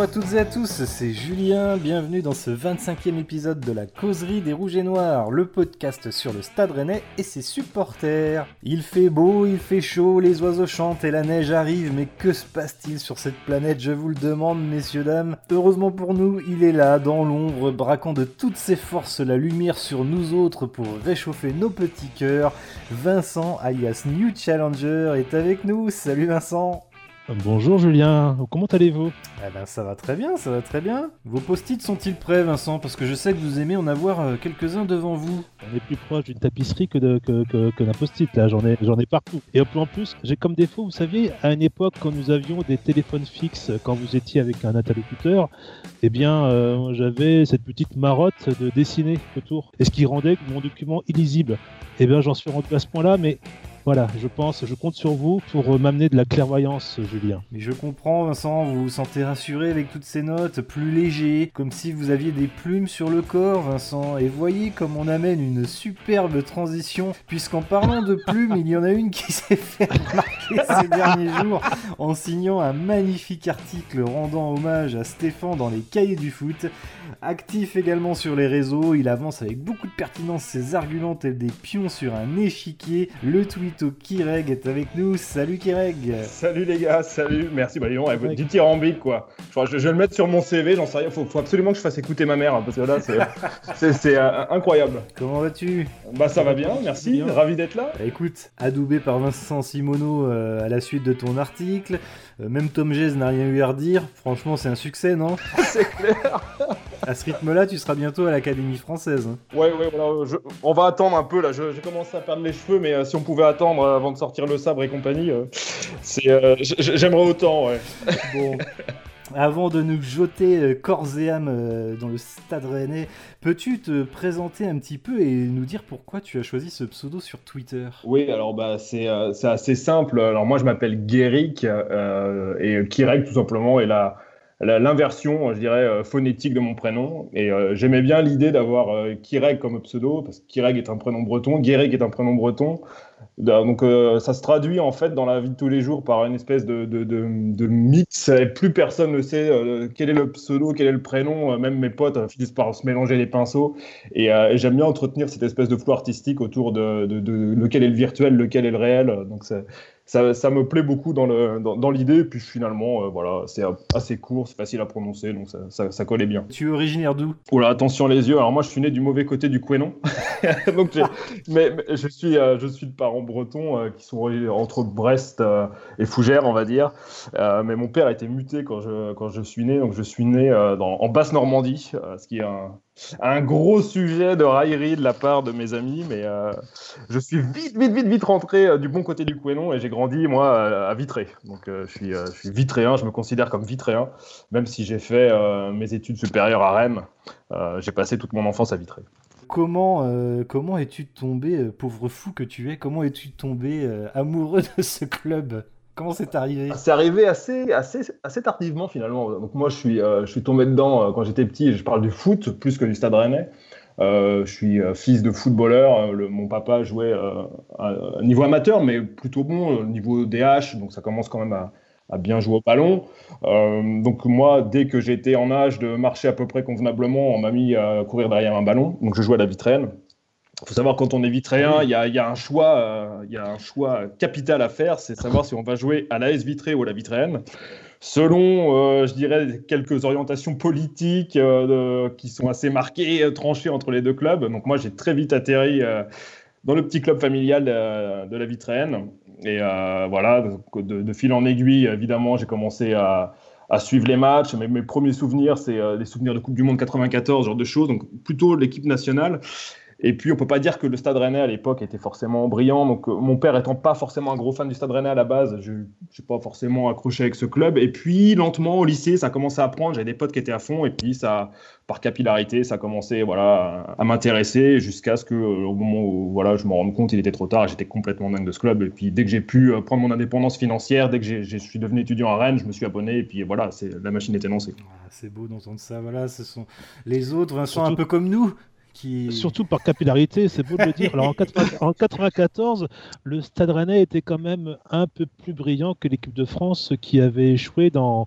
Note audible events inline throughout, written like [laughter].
bonjour à toutes et à tous, c'est Julien, bienvenue dans ce 25e épisode de la causerie des Rouges et Noirs, le podcast sur le Stade Rennais et ses supporters. Il fait beau, il fait chaud, les oiseaux chantent et la neige arrive, mais que se passe-t-il sur cette planète, je vous le demande messieurs dames Heureusement pour nous, il est là, dans l'ombre, braquant de toutes ses forces la lumière sur nous autres pour réchauffer nos petits cœurs. Vincent, alias New Challenger, est avec nous, salut Vincent Bonjour Julien, comment allez-vous? Eh ben ça va très bien, ça va très bien. Vos post-it sont-ils prêts Vincent? Parce que je sais que vous aimez en avoir euh, quelques-uns devant vous. On est plus proche d'une tapisserie que, de, que, que, d'un post-it là, j'en ai, j'en ai partout. Et en plus, j'ai comme défaut, vous saviez, à une époque quand nous avions des téléphones fixes, quand vous étiez avec un interlocuteur, eh bien euh, j'avais cette petite marotte de dessiner autour. Et ce qui rendait mon document illisible. Eh bien j'en suis rendu à ce point-là, mais voilà, je pense, je compte sur vous pour euh, m'amener de la clairvoyance, Julien. Mais je comprends, Vincent, vous vous sentez rassuré avec toutes ces notes, plus léger, comme si vous aviez des plumes sur le corps, Vincent. Et voyez comme on amène une superbe transition, puisqu'en parlant de plumes, il y en a une qui [laughs] s'est fait remarquer ces derniers jours en signant un magnifique article rendant hommage à Stéphane dans les cahiers du foot. Actif également sur les réseaux, il avance avec beaucoup de pertinence ses arguments tels des pions sur un échiquier. Le tweet Kireg est avec nous. Salut Kireg. Salut les gars, salut. Merci. Bah, disons, du dithyrambique quoi. Je, je, vais le mettre sur mon CV, j'en sais rien. Faut, faut absolument que je fasse écouter ma mère hein, parce que là, c'est [laughs] euh, incroyable. Comment vas-tu? Bah, ça va bien, merci. Ravi d'être là. Bah, écoute, adoubé par Vincent Simono euh, à la suite de ton article. Euh, même Tom Jez n'a rien eu à redire. Franchement, c'est un succès, non [laughs] C'est clair. à ce rythme-là, tu seras bientôt à l'Académie française. Hein. Ouais, ouais, voilà. On va attendre un peu là. J'ai commencé à perdre les cheveux, mais si on pouvait attendre euh, avant de sortir le sabre et compagnie. Euh, c'est, euh, j'aimerais autant, ouais. Bon. [laughs] Avant de nous jeter corps et âme dans le stade rennais, peux-tu te présenter un petit peu et nous dire pourquoi tu as choisi ce pseudo sur Twitter? Oui, alors bah, c'est, assez simple. Alors moi je m'appelle Guéric et Kirek tout simplement est la, l'inversion, je dirais, phonétique de mon prénom. Et j'aimais bien l'idée d'avoir Kirek comme pseudo, parce que Kirek est un prénom breton, Guéric est un prénom breton. Donc euh, ça se traduit en fait dans la vie de tous les jours par une espèce de, de, de, mix. Et plus personne ne sait euh, quel est le pseudo, quel est le prénom. Euh, même mes potes finissent par se mélanger les pinceaux. Et, j'aime bien entretenir cette espèce de flou artistique autour de, lequel est le virtuel, lequel est le réel. Donc ça, ça, me plaît beaucoup dans l'idée. Dans, dans et puis finalement, voilà, c'est assez court, c'est facile à prononcer, donc ça, ça, collait bien. Tu es originaire d'où? Oula, attention les yeux. Alors moi, je suis né du mauvais côté du Quénon. [laughs] donc mais, je suis, je suis de parents bretons euh, qui sont entre Brest euh, et Fougères, on va dire. Euh, mais mon père a été muté quand je, quand je suis né, donc je suis né dans, en Basse-Normandie, ce qui est un, un, gros sujet de raillerie de la part de mes amis. Mais je suis vite, vite, vite, vite rentré du bon côté du Couesnon et j'ai grandi, moi, à Vitré. Donc je, suis, je suis vitréen, je me considère comme vitréen, même si j'ai fait mes études supérieures à Rennes. j'ai passé toute mon enfance à Vitré comment, euh, comment es-tu tombé, euh, pauvre fou que tu es, comment es-tu tombé euh, amoureux de ce club? Comment c'est arrivé? C'est arrivé assez, assez, assez tardivement finalement. Donc moi je suis, je suis tombé dedans quand j'étais petit, je parle du foot plus que du stade rennais. je suis fils de footballeur. mon papa jouait à, niveau amateur, mais plutôt bon, niveau DH. Donc ça commence quand même à, à bien jouer au ballon. Euh, donc moi, dès que j'étais en âge de marcher à peu près convenablement, on m'a mis à courir derrière un ballon. Donc je jouais à la vitraine. Il faut savoir quand on est vitréen, il y a, un choix, euh, y a un choix capital à faire, c'est savoir si on va jouer à l'AS Vitré ou à la Vitraine. Selon, euh, je dirais, quelques orientations politiques qui sont assez marquées, tranchées entre les deux clubs. Donc moi, j'ai très vite atterri dans le petit club familial de, la Vitraine. Et euh, voilà, de, fil en aiguille, évidemment, j'ai commencé à, suivre les matchs. Mes, mes premiers souvenirs, c'est euh, des souvenirs de Coupe du Monde 94, ce genre de choses, donc plutôt l'équipe nationale. Et puis, on peut pas dire que le Stade Rennais à l'époque était forcément brillant. Donc, euh, mon père étant pas forcément un gros fan du Stade Rennais à la base, je n'ai pas forcément accroché avec ce club. Et puis, lentement, au lycée, ça a commencé à prendre. J'avais des potes qui étaient à fond. Et puis, ça, par capillarité, ça a commencé voilà, à m'intéresser jusqu'à ce que, euh, au moment où voilà, je me rende compte, il était trop tard. J'étais complètement dingue de ce club. Et puis, dès que j'ai pu euh, prendre mon indépendance financière, dès que je suis devenu étudiant à Rennes, je me suis abonné. Et puis, voilà, la machine était lancée. Ah, c'est beau d'entendre ça. Voilà, ce sont les autres, Vincent, un peu comme nous qui... Surtout par capillarité, c'est beau de le dire. Alors en, 80 [laughs] en 94, le Stade Rennais était quand même un peu plus brillant que l'équipe de France qui avait échoué dans,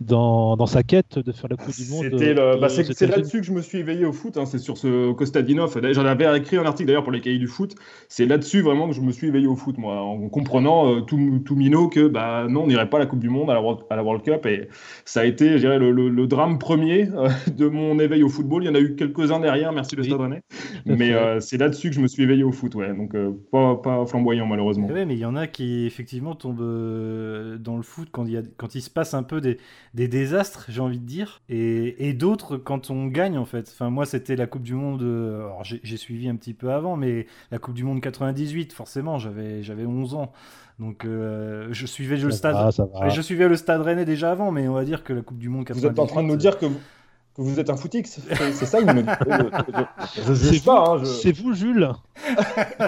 dans, dans sa quête de faire la Coupe du Monde. C'était le- aux bah, c'est là-dessus que je me suis éveillé au foot. hein, c'est sur ce Kostadinov. J'en avais écrit un article d'ailleurs pour les cahiers du foot. C'est là-dessus vraiment que je me suis éveillé au foot, moi, en comprenant euh, tout, tout minot que bah non, on n'irait pas à la Coupe du Monde, à la, World- à la World Cup. Et ça a été, je dirais, le, le- le drame premier euh, de mon éveil au football. Il y en a eu quelques-uns derrière, merci le [laughs] Mais euh, c'est là-dessus que je me suis éveillé au foot, ouais. Donc euh, pas, pas flamboyant malheureusement. Ouais, mais il y en a qui effectivement tombent euh, dans le foot quand il, y a, quand il se passe un peu des, des désastres, j'ai envie de dire, et, et d'autres quand on gagne en fait. Enfin, moi, c'était la Coupe du Monde, alors j'ai suivi un petit peu avant, mais la Coupe du Monde 98, forcément, j'avais j'avais 11 ans. Donc euh, je suivais le Ça stade. va, ça va. je suivais le stade rennais déjà avant, mais on va dire que la Coupe du Monde 98. Vous êtes en train de nous dire que vous, que vous êtes un footix C'est ça vous me dites [laughs] Je- juge pas. vous, hein, je- c'est vous, Jules.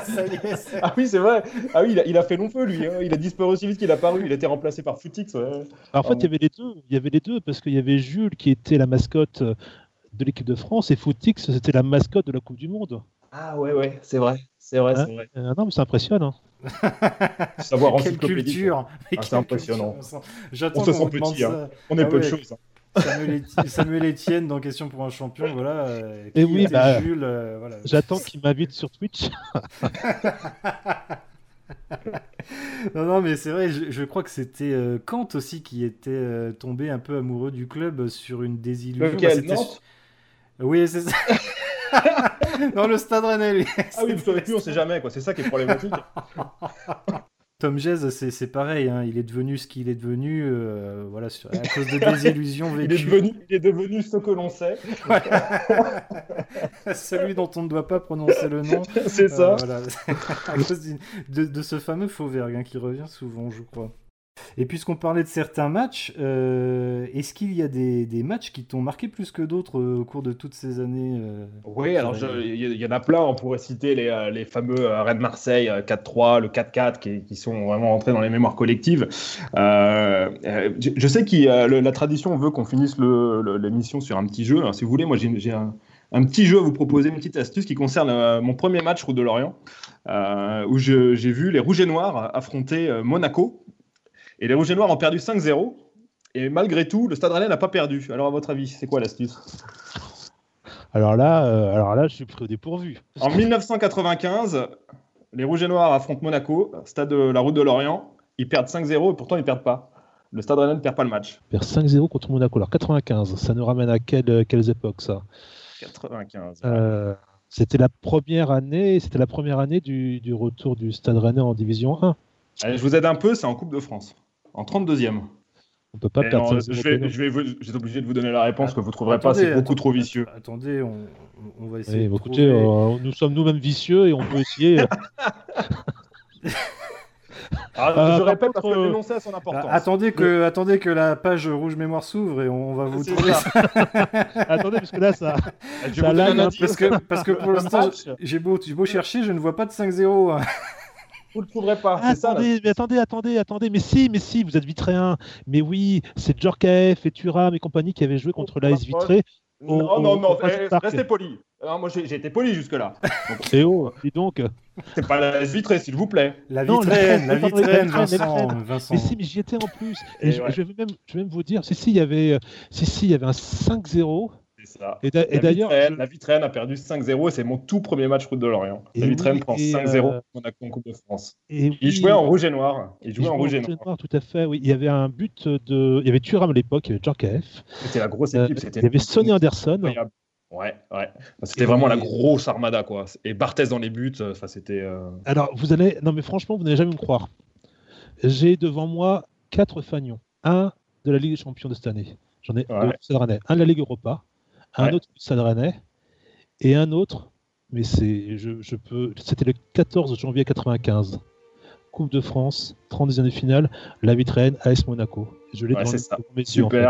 Ça y est, c'est- Ah oui, c'est vrai. Ah oui, il a, il a fait long feu, lui. hein. Il a disparu aussi vite qu'il a paru. Il a été remplacé par Footix. ouais. Alors, en fait, Pardon. il y avait les deux. Il y avait les deux parce qu'il y avait Jules qui était la mascotte euh, de l'équipe de France et Footix c'était la mascotte de la Coupe du Monde. Ah ouais, ouais, c'est vrai. C'est vrai, Hein c'est vrai. Euh, non, mais ça impressionne. hein. Savoir Quelle culture Ah, c'est impressionnant. culture. On se sent petit, hein. On est Ah peu de choses. Samuel, Eti- [laughs] Samuel Etienne dans Question pour un champion, voilà. euh, Et qui oui, était bah, Jules, euh, voilà. J'attends qu'il m'invite sur Twitch. [laughs] Non, non, mais c'est vrai, je, je crois que c'était euh, Kant aussi qui était euh, tombé un peu amoureux du club sur une désillusion. Lequel, Bah, Nantes Oui, c'est ça. [laughs] non, le Stade Rennais, lui. Ah oui, vous savez plus, on sait jamais. quoi. C'est ça qui est problématique. Tom Jez, c'est pareil, hein, il est devenu ce qu'il est devenu, euh, voilà, sur- à cause de désillusions [laughs] Il est, vécues. devenu, il est devenu ce que l'on sait. [laughs] Celui dont on ne doit pas prononcer le nom. [laughs] C'est ça. Euh, voilà. à cause de ce fameux Fauvergue hein, qui revient souvent, je crois. Et puisqu'on parlait de certains matchs, euh, est-ce qu'il y a des, des matchs qui t'ont marqué plus que d'autres euh, au cours de toutes ces années euh, Oui, alors il y, y en a plein. On pourrait citer les, les fameux Rennes-Marseille euh, 4-3, le 4-4, qui, qui sont vraiment entrés dans les mémoires collectives. Je, je sais que la tradition veut qu'on finisse l'émission sur un petit jeu. Alors, si vous voulez, moi j'ai un, un petit jeu à vous proposer, une petite astuce qui concerne euh, mon premier match Route de Lorient, euh, où j'ai vu les Rouges et Noirs affronter euh, Monaco. Et les Rouges et Noirs ont perdu 5-0. Et malgré tout, le Stade Rennais n'a pas perdu. Alors, à votre avis, c'est quoi l'astuce? Alors là, euh, alors là, je suis pris au dépourvu. En 1995, les Rouges et Noirs affrontent Monaco, stade de la route de Lorient. Ils perdent 5-0 et pourtant ils perdent pas. Le stade Rennais ne perd pas le match. Perd 5-0 contre Monaco. Alors 95, ça nous ramène à quelle- quelles époques ça? 95. Euh, C'était la première année, c'était la première année du, du retour du Stade Rennais en Division 1. Allez, je vous aide un peu, c'est en Coupe de France. En 32e. On peut pas Et perdre non, 5-0 je vais, je vais vous- obligé de vous donner la réponse que vous trouverez pas, c'est beaucoup attendez, trop vicieux. Attendez, on, on va essayer. nous. de Écoutez, trouver- euh, nous sommes nous-mêmes vicieux et on peut essayer. [laughs] Ah, Euh, je répète contre, parce que euh, l'énoncé a son importance. Ah, attendez, que, attendez que la page rouge mémoire s'ouvre et on va vous trouver ça. [laughs] Attendez, parce que là, ça. [laughs] Je ça vous lag. Parce que, parce que pour l'instant, j'ai beau, j'ai beau chercher, je ne vois pas de 5-0. Hein. Vous ne le trouverez pas. c'est ça, attendez, mais attendez, attendez, attendez, mais si, mais si, vous êtes vitréen. Mais oui, c'est Djorkaeff et Thuram et compagnie qui avaient joué contre Oh, l'AS. Vitré. Non, au- non, au- non, eh, restez poli. Alors, moi, j'ai été poli jusque-là. [laughs] Et oh, dis donc. C'est pas la vitrée, s'il vous plaît. La vitraine, la- attendez, la Vincent. Mais si, mais j'y étais en plus. Et, Et je, ouais. je vais même, je vais même vous dire, si, si, il y avait, euh, si, si, il y avait un 5-0. Ça. Et d'a- et La d'ailleurs, Vitraine, je- la Vitraine a perdu 5-0 et c'est mon tout premier match route de Lorient. La Vitraine oui, prend et, 5-0 euh, Monaco en Coupe de France. et Il oui, jouait en rouge et noir. Il il jouait en rouge et noir. tout à fait. Oui, il y avait un but de, il y avait Thuram à l'époque, il y avait Djorkaeff. C'était la grosse Euh, équipe. il y avait Sonny Anderson. Ouais, ouais. C'était vraiment la grosse armada, quoi. Et Barthez dans les buts, enfin, c'était. euh, Alors, vous allez, non mais franchement, vous n'allez jamais me croire. J'ai devant moi quatre fagnons. Un de la Ligue des Champions de cette année. J'en ai Ouais. deux. Un de la Ligue Europa, un Ouais. autre Stade Rennais, et un autre, mais c'est, je, je peux, c'était le 14 janvier 95. Coupe de France, 32e de finale, la Vitraine, AS Monaco. Je l'ai Ouais, ça. devant mes yeux, en fait.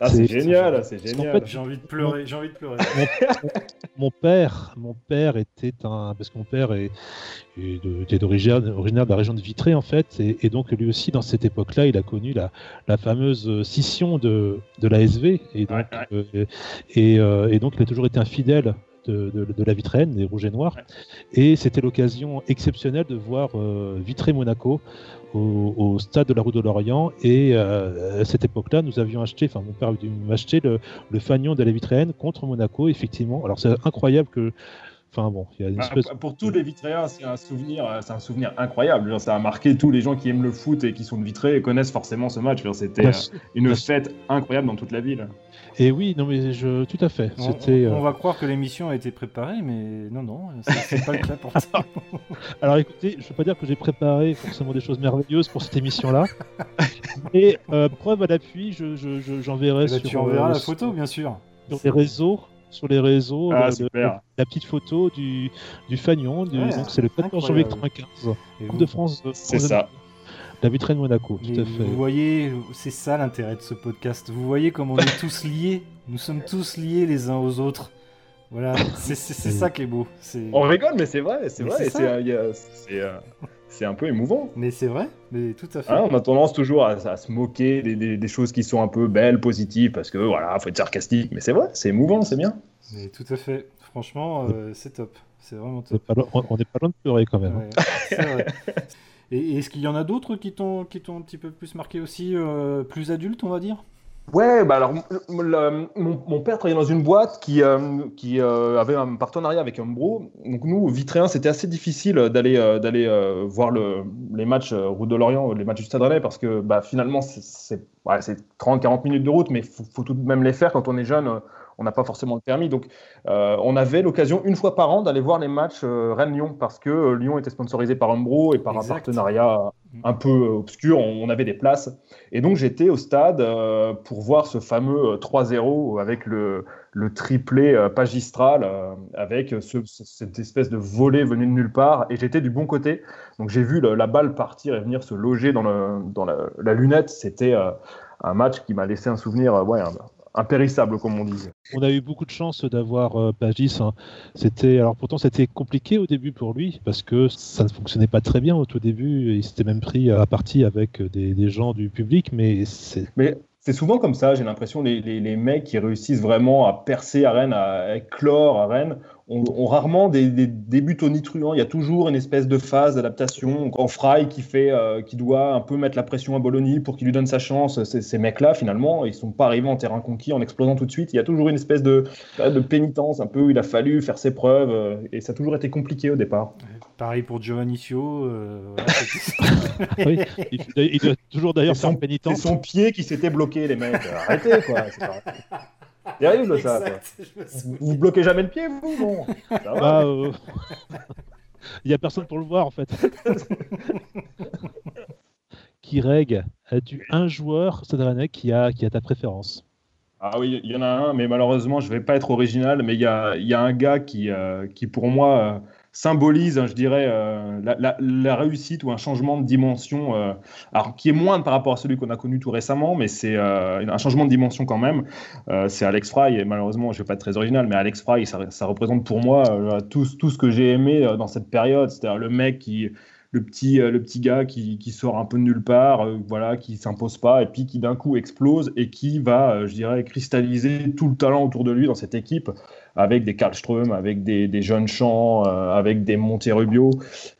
Ah, c'est génial, c'est génial. fait, J'ai envie de pleurer, j'ai envie de pleurer. [laughs] mon père, mon père était un, parce que mon père est, était d'origine, originaire de la région de Vitré en fait, et, et donc lui aussi dans cette époque-là, il a connu la, la fameuse scission de, de l'ASV, et donc, Ouais, euh, et, euh, et donc il a toujours été un de, de, la Vitraine, des Rouges et Noirs. Et c'était l'occasion exceptionnelle de voir euh, Vitré-Monaco au, stade de la Rue de l'Orient. Et euh, à cette époque-là, nous avions acheté, enfin mon père a dû acheter le, le fanion de la Vitraine contre Monaco, effectivement. Alors c'est incroyable que Enfin bon, il y a une bah, espèce... Pour tous les vitréens, c'est un souvenir, c'est un souvenir incroyable. ça a marqué tous les gens qui aiment le foot et qui sont de Vitré et connaissent forcément ce match. C'était une fête incroyable dans toute la ville. Et oui, non mais je, tout à fait. On. On, va croire que l'émission a été préparée, mais non, non, c'est pas le cas pour [laughs] ça. Alors écoutez, je ne veux pas dire que j'ai préparé forcément des choses merveilleuses pour cette émission-là, [laughs] et euh, preuve à l'appui, j'enverrai je, je, eh ben, sur. Tu enverras la photo, bien sûr. Sur les réseaux sur les réseaux ah, la petite photo du, du Fagnon. donc c'est le 14 janvier 95. Coupe de France. C'est ça. La vitrine Monaco, tout à fait. Vous voyez, c'est ça l'intérêt de ce podcast. Vous voyez comme on est tous liés. Nous sommes tous liés les uns aux autres. Voilà, c'est ça qui est beau. On rigole, mais c'est vrai, c'est vrai. C'est euh, c'est un peu émouvant. Mais c'est vrai, mais tout à fait. Hein, on a tendance toujours à, se moquer des, choses qui sont un peu belles, positives, parce que voilà, faut être sarcastique. Mais c'est vrai, c'est émouvant, c'est bien. Mais tout à fait. Franchement, euh, c'est top. C'est vraiment top. On n'est pas, loin de pleurer quand même. Hein. [laughs] Et est-ce qu'il y en a d'autres qui t'ont un petit peu plus marqué aussi, euh, plus adultes, on va dire? Ouais, bah alors mon, père travaillait dans une boîte qui, euh, qui euh, avait un partenariat avec Umbro. Donc nous, Vitréen, c'était assez difficile d'aller d'aller voir le, les matchs Route de Lorient, les matchs du Stade Rennais, parce que bah, finalement, c'est ouais, 30-40 minutes de route, mais il faut, tout de même les faire quand on est jeune on n'a pas forcément le permis. Donc, euh, on avait l'occasion une fois par an d'aller voir les matchs euh, Rennes-Lyon parce que euh, Lyon était sponsorisé par Umbro et par un partenariat un peu obscur. On, avait des places. Et donc, j'étais au stade pour voir ce fameux 3-0 avec le, triplé pagistral, avec cette espèce de volet venu de nulle part. Et j'étais du bon côté. Donc, j'ai vu la balle partir et venir se loger dans, la, lunette. C'était un match qui m'a laissé un souvenir ouais, impérissable, comme on dit. On a eu beaucoup de chance d'avoir euh, Pagis. Hein. C'était alors pourtant c'était compliqué au début pour lui parce que ça ne fonctionnait pas très bien au tout début. Il s'était même pris à partie avec des, gens du public, mais c'est. Mais c'est souvent comme ça. J'ai l'impression les, les, les, mecs qui réussissent vraiment à percer à Rennes, à éclore à Rennes, ont, rarement des, des, débuts tonitruants. Il y a toujours une espèce de phase d'adaptation. En Fry qui fait, euh, qui doit un peu mettre la pression à Bologna pour qu'il lui donne sa chance. Ces, mecs-là, finalement, ils sont pas arrivés en terrain conquis en explosant tout de suite. Il y a toujours une espèce de, de pénitence un peu où il a fallu faire ses preuves euh, et ça a toujours été compliqué au départ. Pareil pour Giovannicio. Euh, [laughs] oui, il, doit toujours d'ailleurs faire pénitence. C'est son pied qui s'était bloqué, les mecs. [laughs] Arrêtez, quoi. Terrible ça. Vous, bloquez jamais le pied, vous bon. Bah, euh, Il n'y a personne pour le voir en fait. Kireg, as-tu un joueur Rennais qui a, qui a ta préférence ah oui, il y en a un, mais malheureusement, je ne vais pas être original, mais il y a, y a, un gars qui, euh, qui pour moi, euh, symbolise, hein, je dirais, euh, la, réussite ou un changement de dimension, euh, alors qui est moindre par rapport à celui qu'on a connu tout récemment, mais c'est euh, un changement de dimension quand même. c'est Alex Fry, et malheureusement, je ne vais pas être très original, mais Alex Fry, ça, représente pour moi tout, ce que j'ai aimé dans cette période, c'est-à-dire le mec qui le petit, le petit gars qui, qui, sort un peu de nulle part, voilà, qui s'impose pas, et puis qui d'un coup explose et qui va, je dirais, cristalliser tout le talent autour de lui dans cette équipe avec des Karlström, avec des, jeunes champs, euh, avec des Monterubio.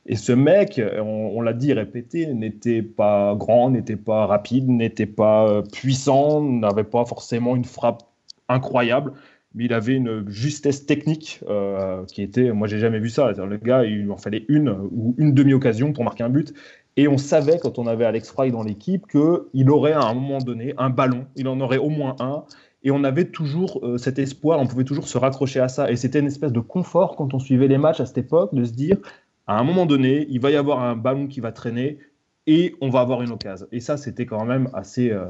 Et ce mec, on, l'a dit, répété, n'était pas grand, n'était pas rapide, n'était pas euh, puissant, n'avait pas forcément une frappe incroyable, mais il avait une justesse technique euh, qui était, moi j'ai jamais vu ça. Le gars, il lui en fallait une ou une demi-occasion pour marquer un but. Et on savait quand on avait Alex Fry dans l'équipe qu'il aurait à un moment donné un ballon, il en aurait au moins un, et on avait toujours euh, cet espoir, on pouvait toujours se raccrocher à ça. Et c'était une espèce de confort quand on suivait les matchs à cette époque, de se dire, à un moment donné, il va y avoir un ballon qui va traîner et on va avoir une occasion. Et ça, c'était quand même assez, euh,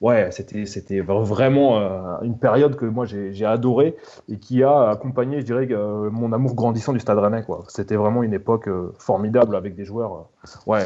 ouais, c'était, vraiment euh, une période que moi j'ai adoré et qui a accompagné, je dirais, mon amour grandissant du Stade Rennais. C'était vraiment une époque formidable avec des joueurs. ouais,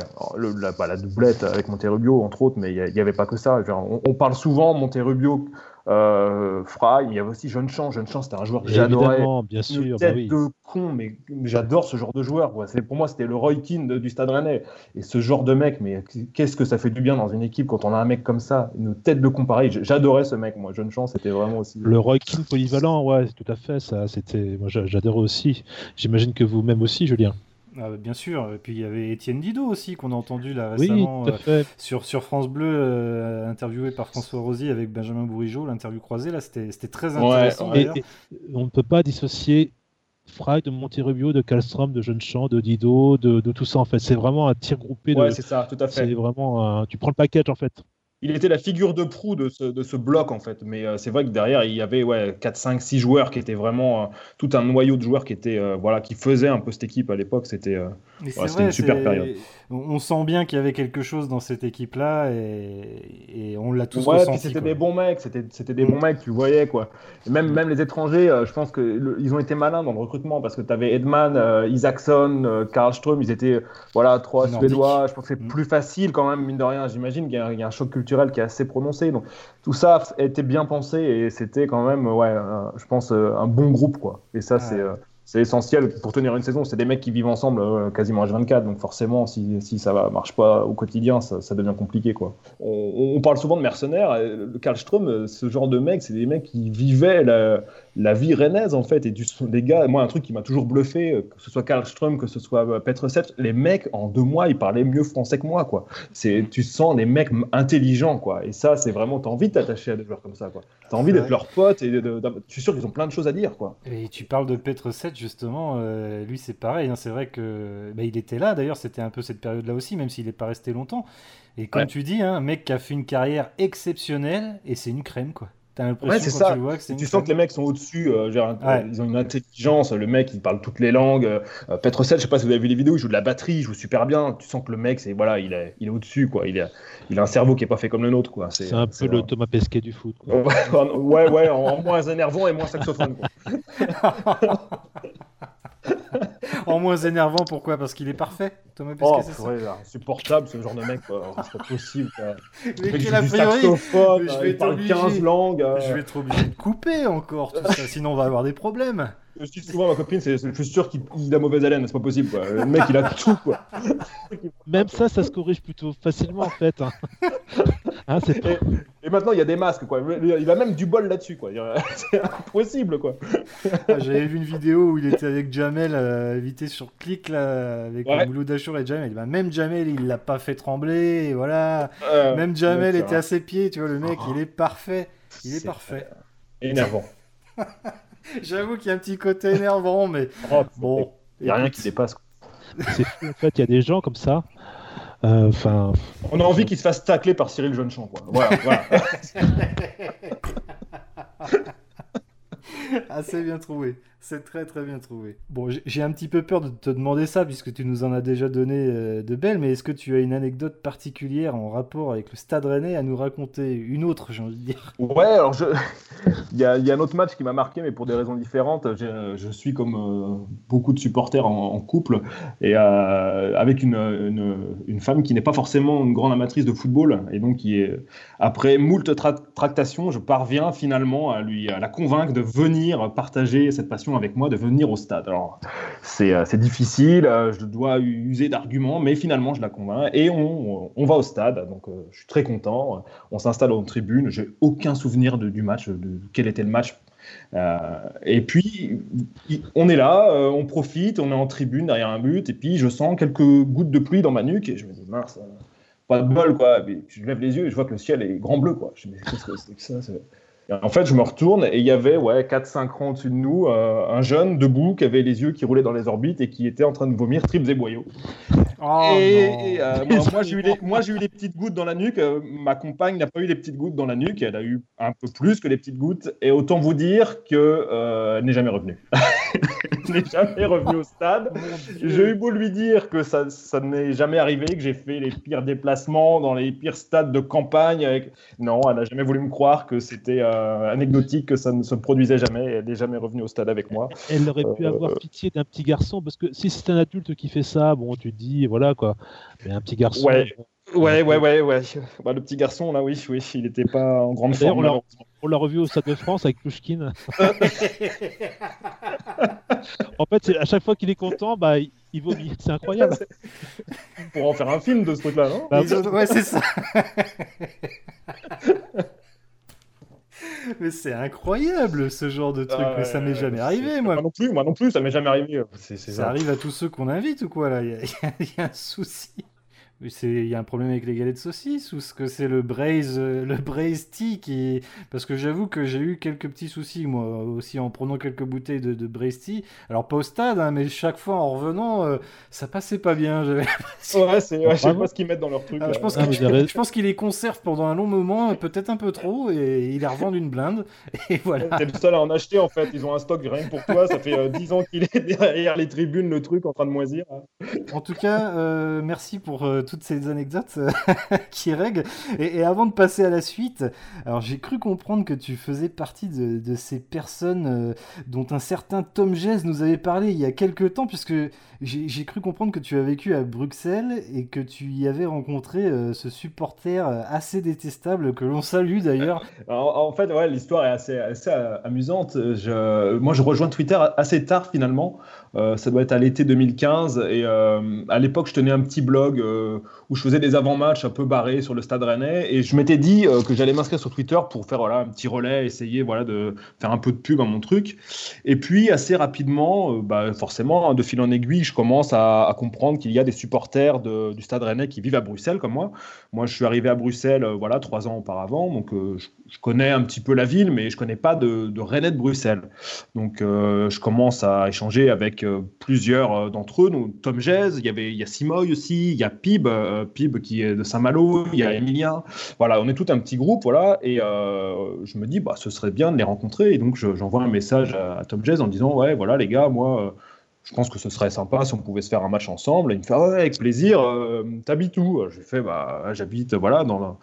bah, la, doublette avec Monterubio entre autres, mais il n'y avait pas que ça. on, parle souvent Monterubio euh, Fry, il y avait aussi Jeune Champ. Jeune Champ, c'était un joueur que j'adorais. bien sûr. Une bah tête de con, mais j'adore ce genre de joueur. Pour moi, c'était le Roy Keane du Stade Rennais. Et ce genre de mec, mais qu'est-ce que ça fait du bien dans une équipe quand on a un mec comme ça, une tête de con pareil. J'adorais ce mec, moi. Jeune Champ, c'était vraiment aussi. Le Roy Keane polyvalent, ouais, tout à fait. Ça, c'était. Moi, j'adorais aussi. J'imagine que vous-même aussi, Julien. Ah, bah, bien sûr. Et puis il y avait Étienne Didot aussi qu'on a entendu là récemment euh, sur, sur France Bleu, euh, interviewé par François Rosy avec Benjamin Bourigeau, l'interview croisée là, c'était très intéressant. on ne peut pas dissocier Fry de Monterrubio, de Kallstrom, de Jeune-Champ, de Dido, de, de, tout ça en fait. C'est vraiment un tir groupé. Ouais, c'est ça, tout à fait. C'est vraiment, tu prends le package en fait il était la figure de proue de ce, de ce bloc en fait. Mais euh, c'est vrai que derrière il y avait ouais, 4, 5, 6 joueurs qui étaient vraiment euh, tout un noyau de joueurs qui étaient euh, voilà qui faisaient un peu cette équipe à l'époque. C'était une super période. On sent bien qu'il y avait quelque chose dans cette équipe là et, on l'a tous ouais, ressenti. C'était des bons mecs, c'était des bons mecs, tu voyais quoi. Et même même les étrangers, je pense que ils ont été malins dans le recrutement parce que tu avais Edman, Isaacson, Karlström, ils étaient voilà trois Suédois. Je pense que c'est mm. plus facile quand même mine de rien. J'imagine qu'il y, y, a un choc culturel qui est assez prononcé. Donc tout ça a été bien pensé et c'était quand même, ouais, je pense, euh, un bon groupe. quoi. Et ça, c'est euh, c'est essentiel pour tenir une saison. C'est des mecs qui vivent ensemble euh, quasiment H24, donc forcément, si, si ça ne marche pas au quotidien, ça, ça devient compliqué. Quoi. On, on, parle souvent de mercenaires. Le Karlström, ce genre de mecs, c'est des mecs qui vivaient la, la vie rennaise en fait et du les gars moi un truc qui m'a toujours bluffé euh, que ce soit Karlström que ce soit euh, Petr les mecs en deux mois ils parlaient mieux français que moi quoi. C'est tu sens des mecs intelligents quoi. Et ça c'est vraiment t'as envie de t'attacher à des joueurs comme ça quoi. T'as envie d'être leur pote et de, je suis sûr qu'ils ont plein de choses à dire quoi. Et tu parles de Petr justement euh, lui c'est pareil hein, c'est vrai que bah, il était là d'ailleurs c'était un peu cette période là aussi même s'il n'est pas resté longtemps. Et comme tu dis hein, un mec qui a fait une carrière exceptionnelle et c'est une crème quoi ouais, c'est ça. Tu, sens que les mecs sont au-dessus, euh, ils ont une intelligence. Le mec, il parle toutes les langues. Euh, Petr je sais pas si vous avez vu les vidéos, il joue de la batterie, il joue super bien. Tu sens que le mec, c'est voilà, il est, il est au-dessus, quoi. Il, il a un cerveau qui est pas fait comme le nôtre, quoi. C'est un peu le Thomas Pesquet du foot. [laughs] ouais, ouais, en, moins énervant et moins saxophone. [laughs] [laughs] [laughs] en moins énervant, pourquoi? Parce qu'il est parfait, Thomas Pesquet, oh, c'est ça? insupportable ce genre de mec, c'est pas possible. Quoi. Mais quel a priori je vais 15 langues. Euh. Je vais être obligé de couper encore tout ça, sinon on va avoir des problèmes. Je dis souvent à ma copine, je suis sûr qu'il a mauvaise haleine, c'est pas possible. Quoi. Le mec, il a [laughs] tout. Quoi. Même ça, ça se corrige plutôt facilement en fait. Hein. [laughs] Hein, et, maintenant, il y a des masques. Quoi. Il a même du bol là-dessus. Quoi. [laughs] C'est impossible. Quoi. Ah, j'avais vu une vidéo où il était avec Jamel, euh, invité sur Click, là, avec ouais. Mouloud et Jamel. Bah, même Jamel, il l'a pas fait trembler. Et voilà. Euh, même Jamel était à ses pieds. Tu vois, le mec, il est parfait. Il est, parfait. Énervant. [laughs] J'avoue qu'il y a un petit côté énervant, mais [laughs] oh, bon. Il n'y a rien qui dépasse. C'est en fait, il y a des gens comme ça. Euh, enfin. On a envie qu'il se fasse tacler par Cyril Jeunechamp, quoi. Voilà, voilà. [laughs] Assez bien trouvé. C'est très très bien trouvé. Bon, j'ai un petit peu peur de te demander ça puisque tu nous en as déjà donné euh, de belles, mais est-ce que tu as une anecdote particulière en rapport avec le Stade Rennais à nous raconter Une autre, j'ai envie de dire? Ouais, alors je... [laughs] il, y a, il y a un autre match qui m'a marqué, mais pour des raisons différentes. Je suis comme euh, beaucoup de supporters en, couple et euh, avec une, une, une, femme qui n'est pas forcément une grande amatrice de football et donc qui est, après moult tractations, je parviens finalement à, lui, à la convaincre de venir partager cette passion avec moi de venir au stade. Alors, c'est euh, difficile, euh, je dois user d'arguments, mais finalement, je la convainc et on, on va au stade. Donc, euh, je suis très content. On s'installe en tribune. J'ai aucun souvenir du match, de quel était le match. et puis, on est là, on profite, on est en tribune derrière un but, et puis je sens quelques gouttes de pluie dans ma nuque, et je me dis, mince, pas de bol, quoi. je lève les yeux et je vois que le ciel est grand bleu, quoi. Je me dis, qu'est-ce que c'est que ça en fait, je me retourne et il y avait ouais, 4-5 rangs au-dessus de nous, euh, un jeune debout qui avait les yeux qui roulaient dans les orbites et qui était en train de vomir tripes et boyaux. Oh, et, euh, [laughs] moi, j'ai eu, les, moi, eu les petites gouttes dans la nuque. Euh, ma compagne n'a pas eu les petites gouttes dans la nuque. Elle a eu un peu plus que les petites gouttes. Et autant vous dire qu'elle n'est jamais revenue. [laughs] elle n'est jamais revenue au stade. J'ai eu beau lui dire que ça, ça n'est jamais arrivé, que j'ai fait les pires déplacements dans les pires stades de campagne. Avec... Non, elle n'a jamais voulu me croire que c'était euh, anecdotique que ça ne se produisait jamais. Elle n'est jamais revenue au stade avec moi. Elle aurait pu euh, avoir pitié d'un petit garçon parce que si c'est un adulte qui fait ça, bon, tu te dis voilà quoi. Mais un petit garçon. Ouais. Ouais, ouais, ouais, ouais. Bah, le petit garçon, là, oui, oui, il n'était pas en grande forme. On l'a revu au Stade de France avec Pushkin. [laughs] en fait, à chaque fois qu'il est content, bah, il vomit. C'est incroyable. Pour en faire un film de ce truc-là, non? Bah, Ouais, c'est ça. [laughs] [laughs] Mais c'est incroyable ce genre de truc, mais ça m'est jamais arrivé, moi. Moi non plus, moi non plus, ça m'est jamais arrivé. ça, arrive à tous ceux qu'on invite ou quoi là? Il y, a [laughs] un souci. Il y a un problème avec les galets de saucisse ou ce que c'est le braise, euh, le braise tea qui Parce que j'avoue que j'ai eu quelques petits soucis moi aussi en prenant quelques bouteilles de, de braise tea. Alors pas au stade, hein, mais chaque fois en revenant, euh, ça passait pas bien. [laughs] ouais, c'est, ouais, je sais pas ce qu'ils mettent dans leur truc. Ah, je, pense ah, [laughs] je, pense qu'il les conserve pendant un long moment, peut-être un peu trop, et il les revend d'une blinde. [laughs] Et voilà. T'es le seul à en acheter en fait. Ils ont un stock rien que pour toi. Ça fait 10 euh, ans qu'il est derrière les tribunes, le truc en train de moisir. En tout cas, merci pour toutes ces anecdotes euh, [laughs] qui règlent. Et, avant de passer à la suite, alors j'ai cru comprendre que tu faisais partie de, ces personnes euh, dont un certain Tom Jez nous avait parlé il y a quelques temps, puisque j'ai cru comprendre que tu as vécu à Bruxelles et que tu y avais rencontré euh, ce supporter assez détestable que l'on salue d'ailleurs. [laughs] En, fait, ouais, l'histoire est assez, amusante. Moi, je rejoins Twitter assez tard finalement. Ça doit être à l'été 2015. Et à l'époque, je tenais un petit blog où je faisais des avant-matchs un peu barrés sur le Stade Rennais. Et je m'étais dit que j'allais m'inscrire sur Twitter pour faire voilà, un petit relais, essayer voilà, de faire un peu de pub à mon truc. Et puis, assez rapidement, bah, forcément, hein, de fil en aiguille, je commence à, comprendre qu'il y a des supporters du Stade Rennais qui vivent à Bruxelles, comme moi. Moi, je suis arrivé à Bruxelles voilà, trois ans auparavant. Donc, je, connais un petit peu la ville, mais je connais pas de, de de Bruxelles. Donc, je commence à échanger avec plusieurs euh, d'entre eux. Donc, Tom Jez, il y avait il y a Simoy aussi, il y a Pib, euh, Pib qui est de Saint-Malo, il y a Emilien. Voilà, on est tout un petit groupe, voilà. Et euh, je me dis, bah, ce serait bien de les rencontrer. Et donc, j'envoie un message à, Tom Jez en disant, ouais, voilà, les gars, moi je pense que ce serait sympa si on pouvait se faire un match ensemble. Et il me fait ouais, avec plaisir. T'habites où? Je lui fais bah j'habite voilà dans dans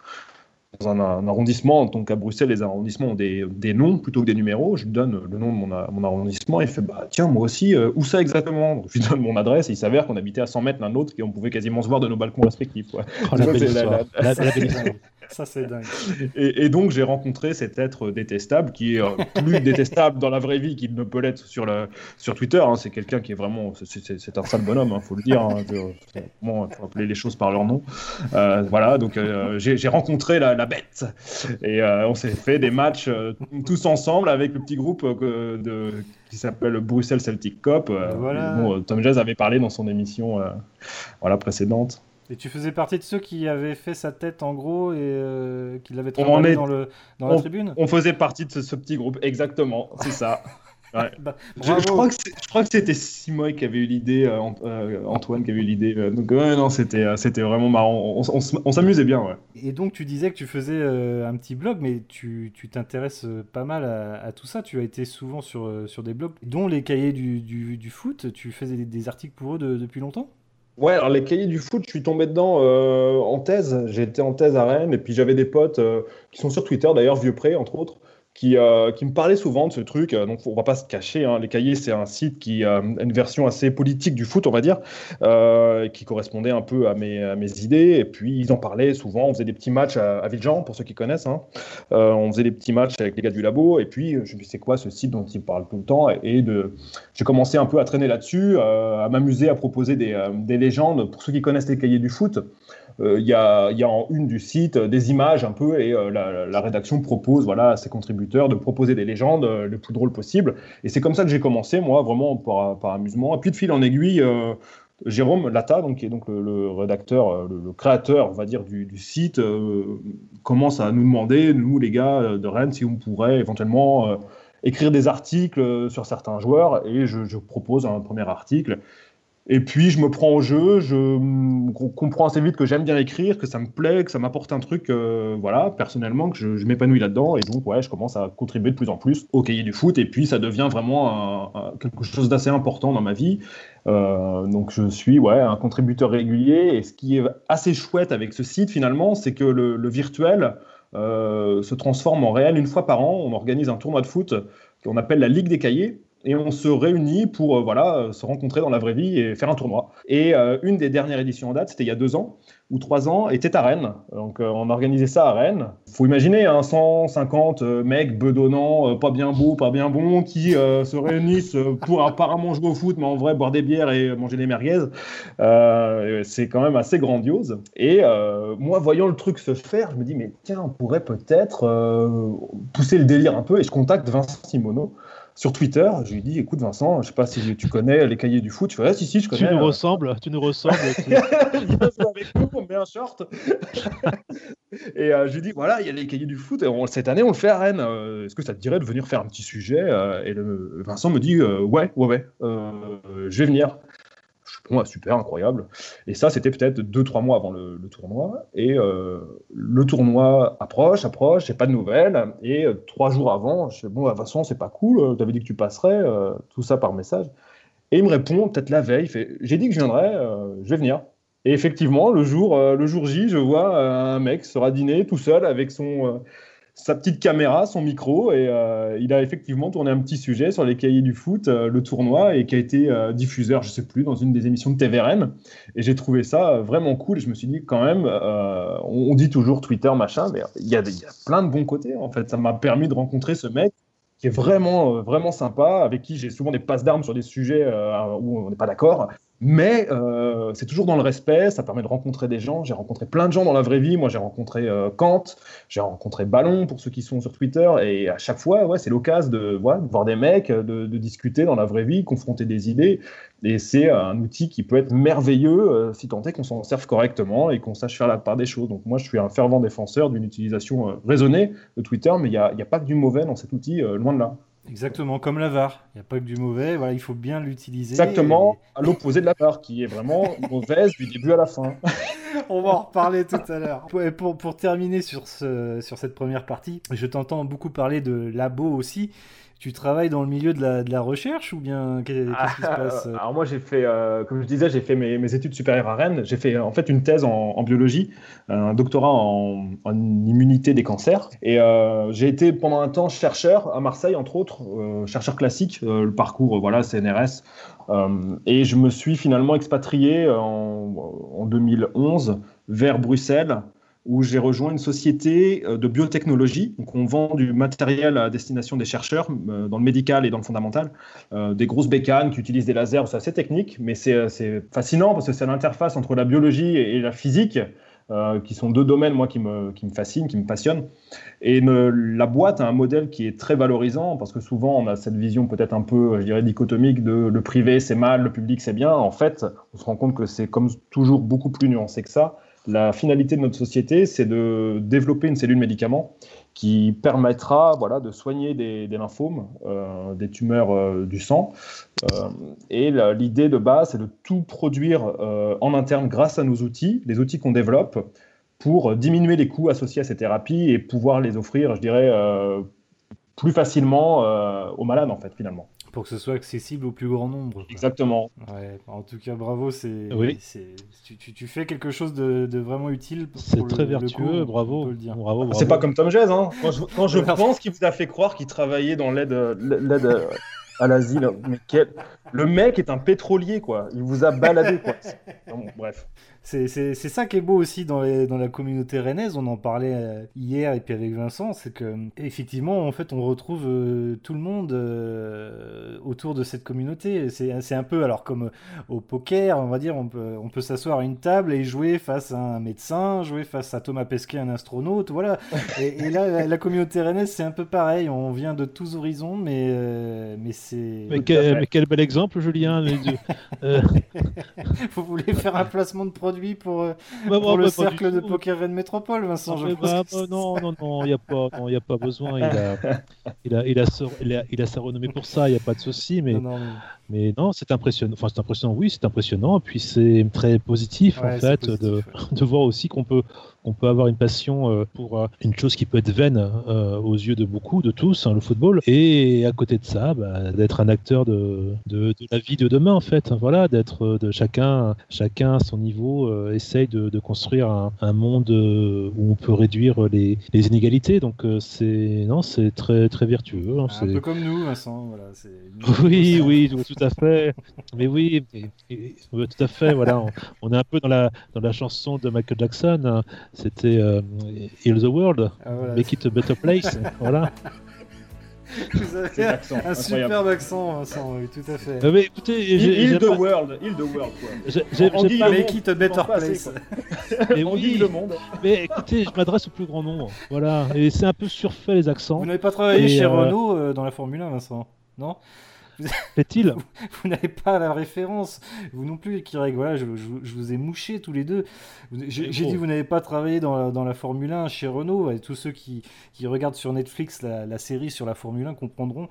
un, arrondissement, donc à Bruxelles, les arrondissements ont des, des, noms plutôt que des numéros. Je lui donne le nom de mon, mon arrondissement et il fait bah, Tiens, moi aussi, euh, où ça exactement? Je lui donne mon adresse et il s'avère qu'on habitait à 100 mètres l'un de l'autre et on pouvait quasiment se voir de nos balcons respectifs. Ouais. Oh, la, [laughs] Ça, c'est dingue. Et, donc, j'ai rencontré cet être détestable qui est euh, plus [laughs] détestable dans la vraie vie qu'il ne peut l'être sur, le, sur Twitter. Hein. C'est quelqu'un qui est vraiment. C'est un sale bonhomme, il hein, faut le dire. Hein. il faut appeler les choses par leur nom. Euh, voilà, donc euh, j'ai rencontré la, bête. Et on s'est fait des matchs tous ensemble avec le petit groupe de, qui s'appelle Bruxelles Celtic Cop. Voilà. Tom Jazz avait parlé dans son émission voilà, précédente. Et tu faisais partie de ceux qui avaient fait sa tête en gros et euh, qui l'avaient travaillé dans, le, dans la tribune On faisait partie de ce, petit groupe, exactement, c'est ça. [laughs] [laughs] Bah, je, crois que c'était Simoy qui avait eu l'idée, euh, euh, Antoine qui avait eu l'idée. donc ouais, non, c'était c'était vraiment marrant. On, s'amusait bien, ouais. Et donc tu disais que tu faisais un petit blog, mais tu t'intéresses pas mal à, tout ça. Tu as été souvent sur, sur des blogs, dont les cahiers du, du, foot. Tu faisais des, articles pour eux depuis longtemps? Ouais, alors les cahiers du foot, je suis tombé dedans euh, en thèse. Été en thèse à Rennes et puis j'avais des potes euh, qui sont sur Twitter, d'ailleurs, Vieux Pré, entre autres, qui, euh, qui me parlait souvent de ce truc. Euh, donc, on va pas se cacher. Hein. Les Cahiers, c'est un site qui a une version assez politique du foot, on va dire, euh, qui correspondait un peu à mes, idées. Et puis, ils en parlaient souvent. On faisait des petits matchs à, à Villejean, pour ceux qui connaissent. Hein. on faisait des petits matchs avec les gars du labo. Et puis, je me c'est quoi ce site dont ils parlent tout le temps Et de, j'ai commencé un peu à traîner là-dessus, à m'amuser à proposer des légendes. Pour ceux qui connaissent les Cahiers du foot, euh, il y, a, en une du site euh, des images un peu et euh, la, rédaction propose voilà, à ses contributeurs de proposer des légendes le plus drôle possible. Et c'est comme ça que j'ai commencé, moi, vraiment par, amusement. Et puis de fil en aiguille, Jérôme Lata, donc, qui est donc le, rédacteur, le, créateur, on va dire, du, site, commence à nous demander, nous les gars de Rennes, si on pourrait éventuellement écrire des articles sur certains joueurs. Et je propose un premier article. Et puis je me prends au jeu, je comprends assez vite que j'aime bien écrire, que ça me plaît, que ça m'apporte un truc, euh, voilà, personnellement, que je, m'épanouis là-dedans. Et donc, ouais, je commence à contribuer de plus en plus au cahier du foot. Et puis ça devient vraiment quelque chose d'assez important dans ma vie. Euh, donc je suis ouais, un contributeur régulier. Et ce qui est assez chouette avec ce site, finalement, c'est que le, virtuel euh, se transforme en réel une fois par an. On organise un tournoi de foot qu'on appelle la Ligue des cahiers et on se réunit pour voilà se rencontrer dans la vraie vie et faire un tournoi. Et une des dernières éditions en date, c'était il y a deux ans ou trois ans, était à Rennes. Donc euh, on organisait ça à Rennes. Faut imaginer hein, 150 euh, mecs bedonnants, euh, pas bien beaux, pas bien bons, qui se réunissent pour apparemment jouer au foot, mais en vrai boire des bières et manger des merguez. c'est quand même assez grandiose. Et moi, voyant le truc se faire, je me dis mais tiens, on pourrait peut-être pousser le délire un peu. Et je contacte Vincent Simoneau sur Twitter. Je lui dis écoute Vincent, je sais pas si tu connais les cahiers du foot. Tu fais ah, si si je connais. Tu nous ressembles, tu nous ressembles. [laughs] avec nous, on met un short. [laughs] et euh, je lui dis voilà, il y a les cahiers du foot. Et cette année, on le fait à Rennes. Euh, est-ce que ça te dirait de venir faire un petit sujet euh, Et le, Vincent me dit ouais, ouais, ouais, je vais venir super, incroyable. Et ça, c'était peut-être deux, trois mois avant le, tournoi. Et euh, le tournoi approche, approche, j'ai pas de nouvelles. Et euh, trois jours avant, je dis, bon, toute façon, c'est pas cool, euh, tu avais dit que tu passerais, tout ça par message. Et il me répond, peut-être la veille, j'ai dit que je viendrais, je vais venir. Et effectivement, le jour, le jour J, je vois un mec sera dîner tout seul avec son sa petite caméra, son micro, et euh, il a effectivement tourné un petit sujet sur les cahiers du foot, euh, le tournoi, et qui a été euh, diffuseur, je sais plus, dans une des émissions de TVRN. Et j'ai trouvé ça vraiment cool. Et je me suis dit, quand même, on, dit toujours Twitter, machin, mais il y a plein de bons côtés, en fait. Ça m'a permis de rencontrer ce mec qui est vraiment, vraiment sympa, avec qui j'ai souvent des passes d'armes sur des sujets où on n'est pas d'accord. Mais euh, c'est toujours dans le respect, ça permet de rencontrer des gens. J'ai rencontré plein de gens dans la vraie vie. Moi, j'ai rencontré euh, Kant, j'ai rencontré Ballon pour ceux qui sont sur Twitter. Et à chaque fois, ouais, c'est l'occasion de, voir des mecs, de, discuter dans la vraie vie, confronter des idées. Et c'est un outil qui peut être merveilleux euh, si tant est qu'on s'en serve correctement et qu'on sache faire la part des choses. Donc moi, je suis un fervent défenseur d'une utilisation raisonnée de Twitter, mais il n'y a, a, pas que du mauvais dans cet outil, loin de là. Exactement, comme la VAR. Il n'y a pas que du mauvais, voilà, il faut bien l'utiliser. Exactement, à l'opposé de la VAR, qui est vraiment [laughs] mauvaise du début à la fin. [laughs] On va en reparler tout à l'heure. Pour, pour, terminer sur, ce, sur cette première partie, je t'entends beaucoup parler de labo aussi tu travailles dans le milieu de la, de la recherche ou bien qu'est-ce qui se ah, passe euh [laughs] Alors moi j'ai fait, euh, comme je disais, j'ai fait mes, mes, études supérieures à Rennes. J'ai fait en fait une thèse en, biologie, un doctorat en, immunité des cancers. Et euh, j'ai été pendant un temps chercheur à Marseille entre autres, chercheur classique, le parcours voilà CNRS. et je me suis finalement expatrié en, en 2011 vers Bruxelles où j'ai rejoint une société euh, de biotechnologie. Donc, on vend du matériel à destination des chercheurs euh, dans le médical et dans le fondamental. Euh, des grosses bécanes qui utilisent des lasers, c'est assez technique, mais c'est fascinant parce que c'est l'interface entre la biologie et la physique. qui sont deux domaines moi qui me, qui me fascinent, qui me passionnent. Et la boîte a un modèle qui est très valorisant parce que souvent on a cette vision peut-être un peu, je dirais, dichotomique de le privé c'est mal, le public c'est bien. En fait, on se rend compte que c'est comme toujours beaucoup plus nuancé que ça. La finalité de notre société, c'est de développer une cellule médicament qui permettra voilà, de soigner des, lymphomes, euh, des tumeurs euh, du sang. Euh, et l'idée de base, c'est de tout produire en interne grâce à nos outils, les outils qu'on développe, pour diminuer les coûts associés à ces thérapies et pouvoir les offrir, je dirais, plus facilement aux malades, en fait, finalement pour que ce soit accessible au plus grand nombre. Exactement. Ouais, en tout cas, bravo. C'est, oui. Tu, tu, fais quelque chose de, de vraiment utile. C'est très vertueux, bravo. le dire. bravo, C'est pas comme Tom Jazz. Hein. Quand je, quand je [laughs] pense qu'il vous a fait croire qu'il travaillait dans l'aide, l'aide à l'asile, mais quel... le mec est un pétrolier, quoi. Il vous a baladé, quoi. [laughs] bref. C'est ça qui est beau aussi dans, les, dans la communauté rennaise. On en parlait euh, hier et puis avec Vincent, c'est que effectivement, en fait, on retrouve euh, tout le monde euh, autour de cette communauté. C'est un peu, alors comme au poker, on va dire, on peut, on peut s'asseoir à une table et jouer face à un médecin, jouer face à Thomas Pesquet, un astronaute, voilà. [laughs] Et, là, la, communauté rennaise, c'est un peu pareil. On vient de tous horizons, mais, mais c'est. Mais, quel bel exemple, Julien. [laughs] Vous voulez faire un placement de produit pour, euh, bah, pour le cercle de poker Rennes Métropole, Vincent. Je bah, bah, non, non, non, il n'y a, pas, a pas besoin. Il a, [laughs] il, a, il, a, il, a, sa renommée pour ça, il n'y a pas de souci. Mais Mais non, c'est impressionnant. Enfin, c'est impressionnant, oui, c'est impressionnant. Puis c'est très positif, Ouais, en fait, positif, de, ouais. [laughs] de voir aussi qu'on peut, on peut avoir une passion euh, pour euh, une chose qui peut être vaine euh, aux yeux de beaucoup, de tous, hein, le football. Et à côté de ça, bah, d'être un acteur de, de, de la vie de demain, en fait. Voilà, d'être de chacun, chacun à son niveau, euh, essaye de, de construire un, un monde où on peut réduire les, les inégalités. Donc c'est non, c'est très très vertueux. hein, Un peu comme nous, Vincent. Voilà, oui, oui, tout à fait. Mais oui, et- et- oui, tout à fait. Voilà, on, on est un peu dans la dans la chanson de Michael Jackson. hein. C'était euh, Heal the World, Ah, voilà. Make it a better place. [laughs] voilà. Vous avez un incroyable. superbe accent, Vincent, oui, tout à fait. Euh, mais écoutez, j'ai- Heal j'ai the pas- world, heal the world, quoi. [laughs] j'ai- En j'ai guillemets, pas- le Make it a better assez, place. [laughs] mais On oui, guille le monde. mais écoutez, je m'adresse au plus grand nombre. Voilà, et c'est un peu surfait les accents. Vous n'avez pas travaillé Et, chez euh, Renault euh, dans la Formule 1, Vincent Non? Fait-il Vous n'avez pas la référence. Vous non plus, Kirek. Voilà, je, je- je vous ai mouché tous les deux. J'ai dit vous n'avez pas travaillé dans la, dans la Formule 1 chez Renault. Et tous ceux qui, qui regardent sur Netflix la, la série sur la Formule 1 comprendront,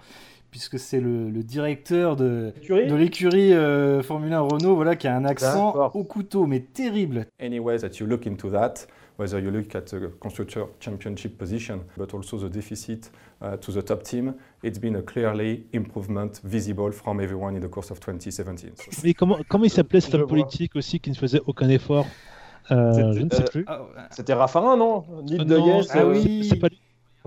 puisque c'est le, le directeur de, Curie de l'écurie euh, Formule 1 Renault voilà, qui a un accent au couteau, mais terrible. any way that you look into that, whether you look at the constructor championship position, but also the deficit uh, to the top team, it's been a clearly improvement visible from everyone in the course of 2017. So- Mais comment comment il s'appelait cet homme politique aussi qui ne faisait aucun effort? Euh, C'était- Je ne sais euh, plus. Ah, C'était Raffarin, non? Nid Euh, de Yes. Ah euh, oui. c'est- pas lui.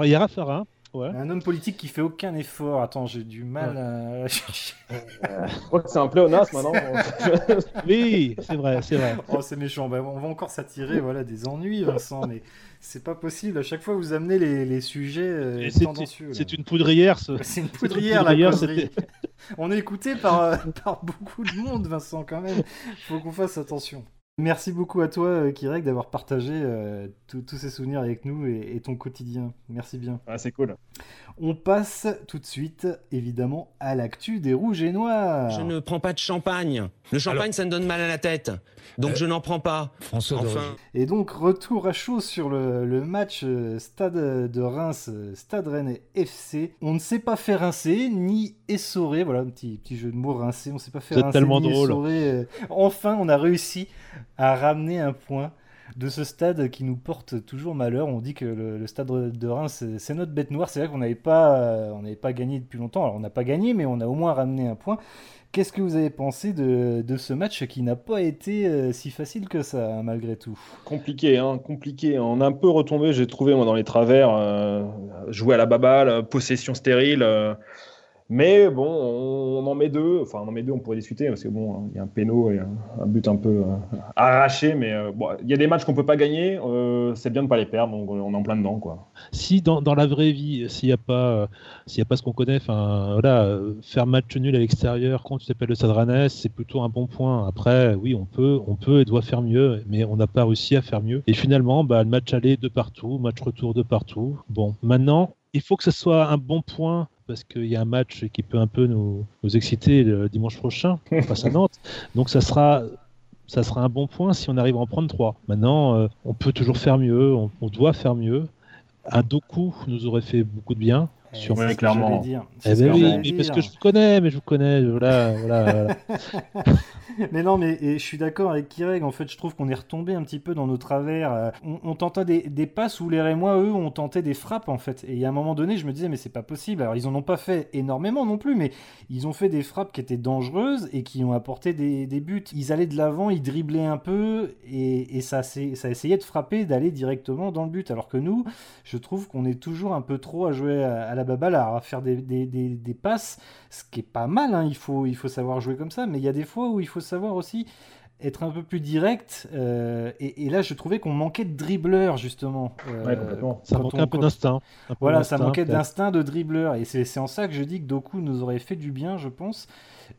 Il y a Raffarin. Ouais. un homme politique qui fait aucun effort. Attends, j'ai du mal à [laughs] chercher. Je crois que c'est un pléonasme maintenant. [laughs] Oui, c'est vrai, c'est vrai. Oh, c'est méchant. Bah, on va encore s'attirer voilà, des ennuis, Vincent, mais c'est pas possible. À chaque fois, vous amenez les, les sujets euh, tendancieux. C'est une poudrière, ce. [laughs] C'est une c'est une poudrière, la poudrière. On est écouté par, euh, par beaucoup de monde, Vincent, quand même. faut qu'on fasse attention. Merci beaucoup à toi, euh, Kirek, d'avoir partagé euh, tous ces souvenirs avec nous et, et ton quotidien. Merci bien. Ah, c'est cool. On passe tout de suite, évidemment, à l'actu des rouges et noirs. Je ne prends pas de champagne. Le champagne, ça me donne mal à la tête. Donc je n'en prends pas. François Enfin. Et donc, retour à chaud sur le, le match euh, Stade de Reims, Stade Rennais FC. On ne sait pas faire rincer, ni essorer. Voilà, un petit, petit jeu de mots rincer. On ne sait pas êtes rincer, tellement ni drôle. essorer. Enfin, on a réussi à ramener un point de ce stade qui nous porte toujours malheur. On dit que le, stade de Reims, c'est- notre bête noire. C'est vrai qu'on n'avait pas, euh, pas gagné depuis longtemps. Alors, on n'a pas gagné, mais on a au moins ramené un point. Qu'est-ce que vous avez pensé de, de ce match qui n'a pas été euh, si facile que ça, hein, malgré tout? Compliqué, hein, compliqué. On a un peu retombé, j'ai trouvé moi dans les travers, euh, jouer à la baballe, possession stérile. Mais bon, on, en met deux. Enfin, on en met deux, on pourrait discuter parce que bon, hein, il y a un péno et un, but un peu euh, arraché. Mais euh, bon, il y a des matchs qu'on peut pas gagner. euh, c'est bien de pas les perdre. Donc on est en plein dedans, quoi. Si dans, dans la vraie vie, s'il n'y a pas, a pas ce qu'on connaît, voilà, faire match nul à l'extérieur quand tu le Stade Rennais, c'est plutôt un bon point. Après, oui, on peut, on peut et doit faire mieux, mais on n'a pas réussi à faire mieux. Et finalement, bah, le match aller de partout, match retour de partout. Bon, maintenant, il faut que ce soit un bon point parce qu'il y a un match qui peut un peu nous, nous exciter le dimanche prochain [laughs] face à Nantes. Donc ça sera ça sera un bon point si on arrive à en prendre trois. Maintenant, euh, on peut toujours faire mieux, on, on doit faire mieux. Un Doku nous aurait fait beaucoup de bien. Eh, Sur- Ouais, clairement. dire. Eh ben oui, parce que je vous connais, mais je vous connais, voilà, voilà, voilà. [laughs] Mais non, mais et je suis d'accord avec Kireg. En fait, je trouve qu'on est retombé un petit peu dans nos travers. Euh, On, on tentait des, des passes où les Rémois, eux, ont tenté des frappes, en fait. Et à un moment donné, je me disais, mais c'est pas possible. Alors, ils en ont pas fait énormément non plus, mais ils ont fait des frappes qui étaient dangereuses et qui ont apporté des, des buts. Ils allaient de l'avant, ils dribblaient un peu et, et ça, ça essayait de frapper, d'aller directement dans le but. Alors que nous, je trouve qu'on est toujours un peu trop à jouer à, à la à faire des, des- des- des passes, ce qui est pas mal, hein, il, faut, il faut savoir jouer comme ça, mais il y a des fois où il faut savoir aussi être un peu plus direct, euh, et, et là je trouvais qu'on manquait de dribbleurs justement. euh, Ouais, complètement. Ça manquait on- un peu d'instinct. Voilà, ça manquait d'instinct de dribbleur, et c'est c'est en ça que je dis que Doku nous aurait fait du bien, je pense.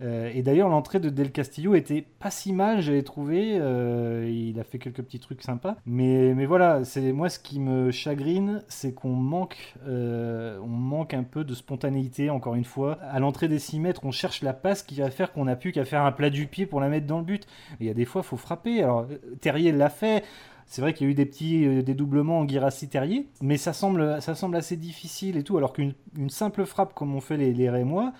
Euh, et d'ailleurs, l'entrée de Del Castillo était pas si mal, j'avais trouvé. euh, il a fait quelques petits trucs sympas. Mais, mais voilà, c'est moi ce qui me chagrine, c'est qu'on manque, euh, on manque un peu de spontanéité, encore une fois. À l'entrée des 6 mètres, on cherche la passe qui va faire qu'on n'a plus qu'à faire un plat du pied pour la mettre dans le but. Il y a des fois, il faut frapper. Alors, Terrier l'a fait. C'est vrai qu'il y a eu des petits dédoublements en Guirassi-Terrier, mais ça semble, ça semble assez difficile et tout, alors qu'une une simple frappe comme on fait les, les Rémois,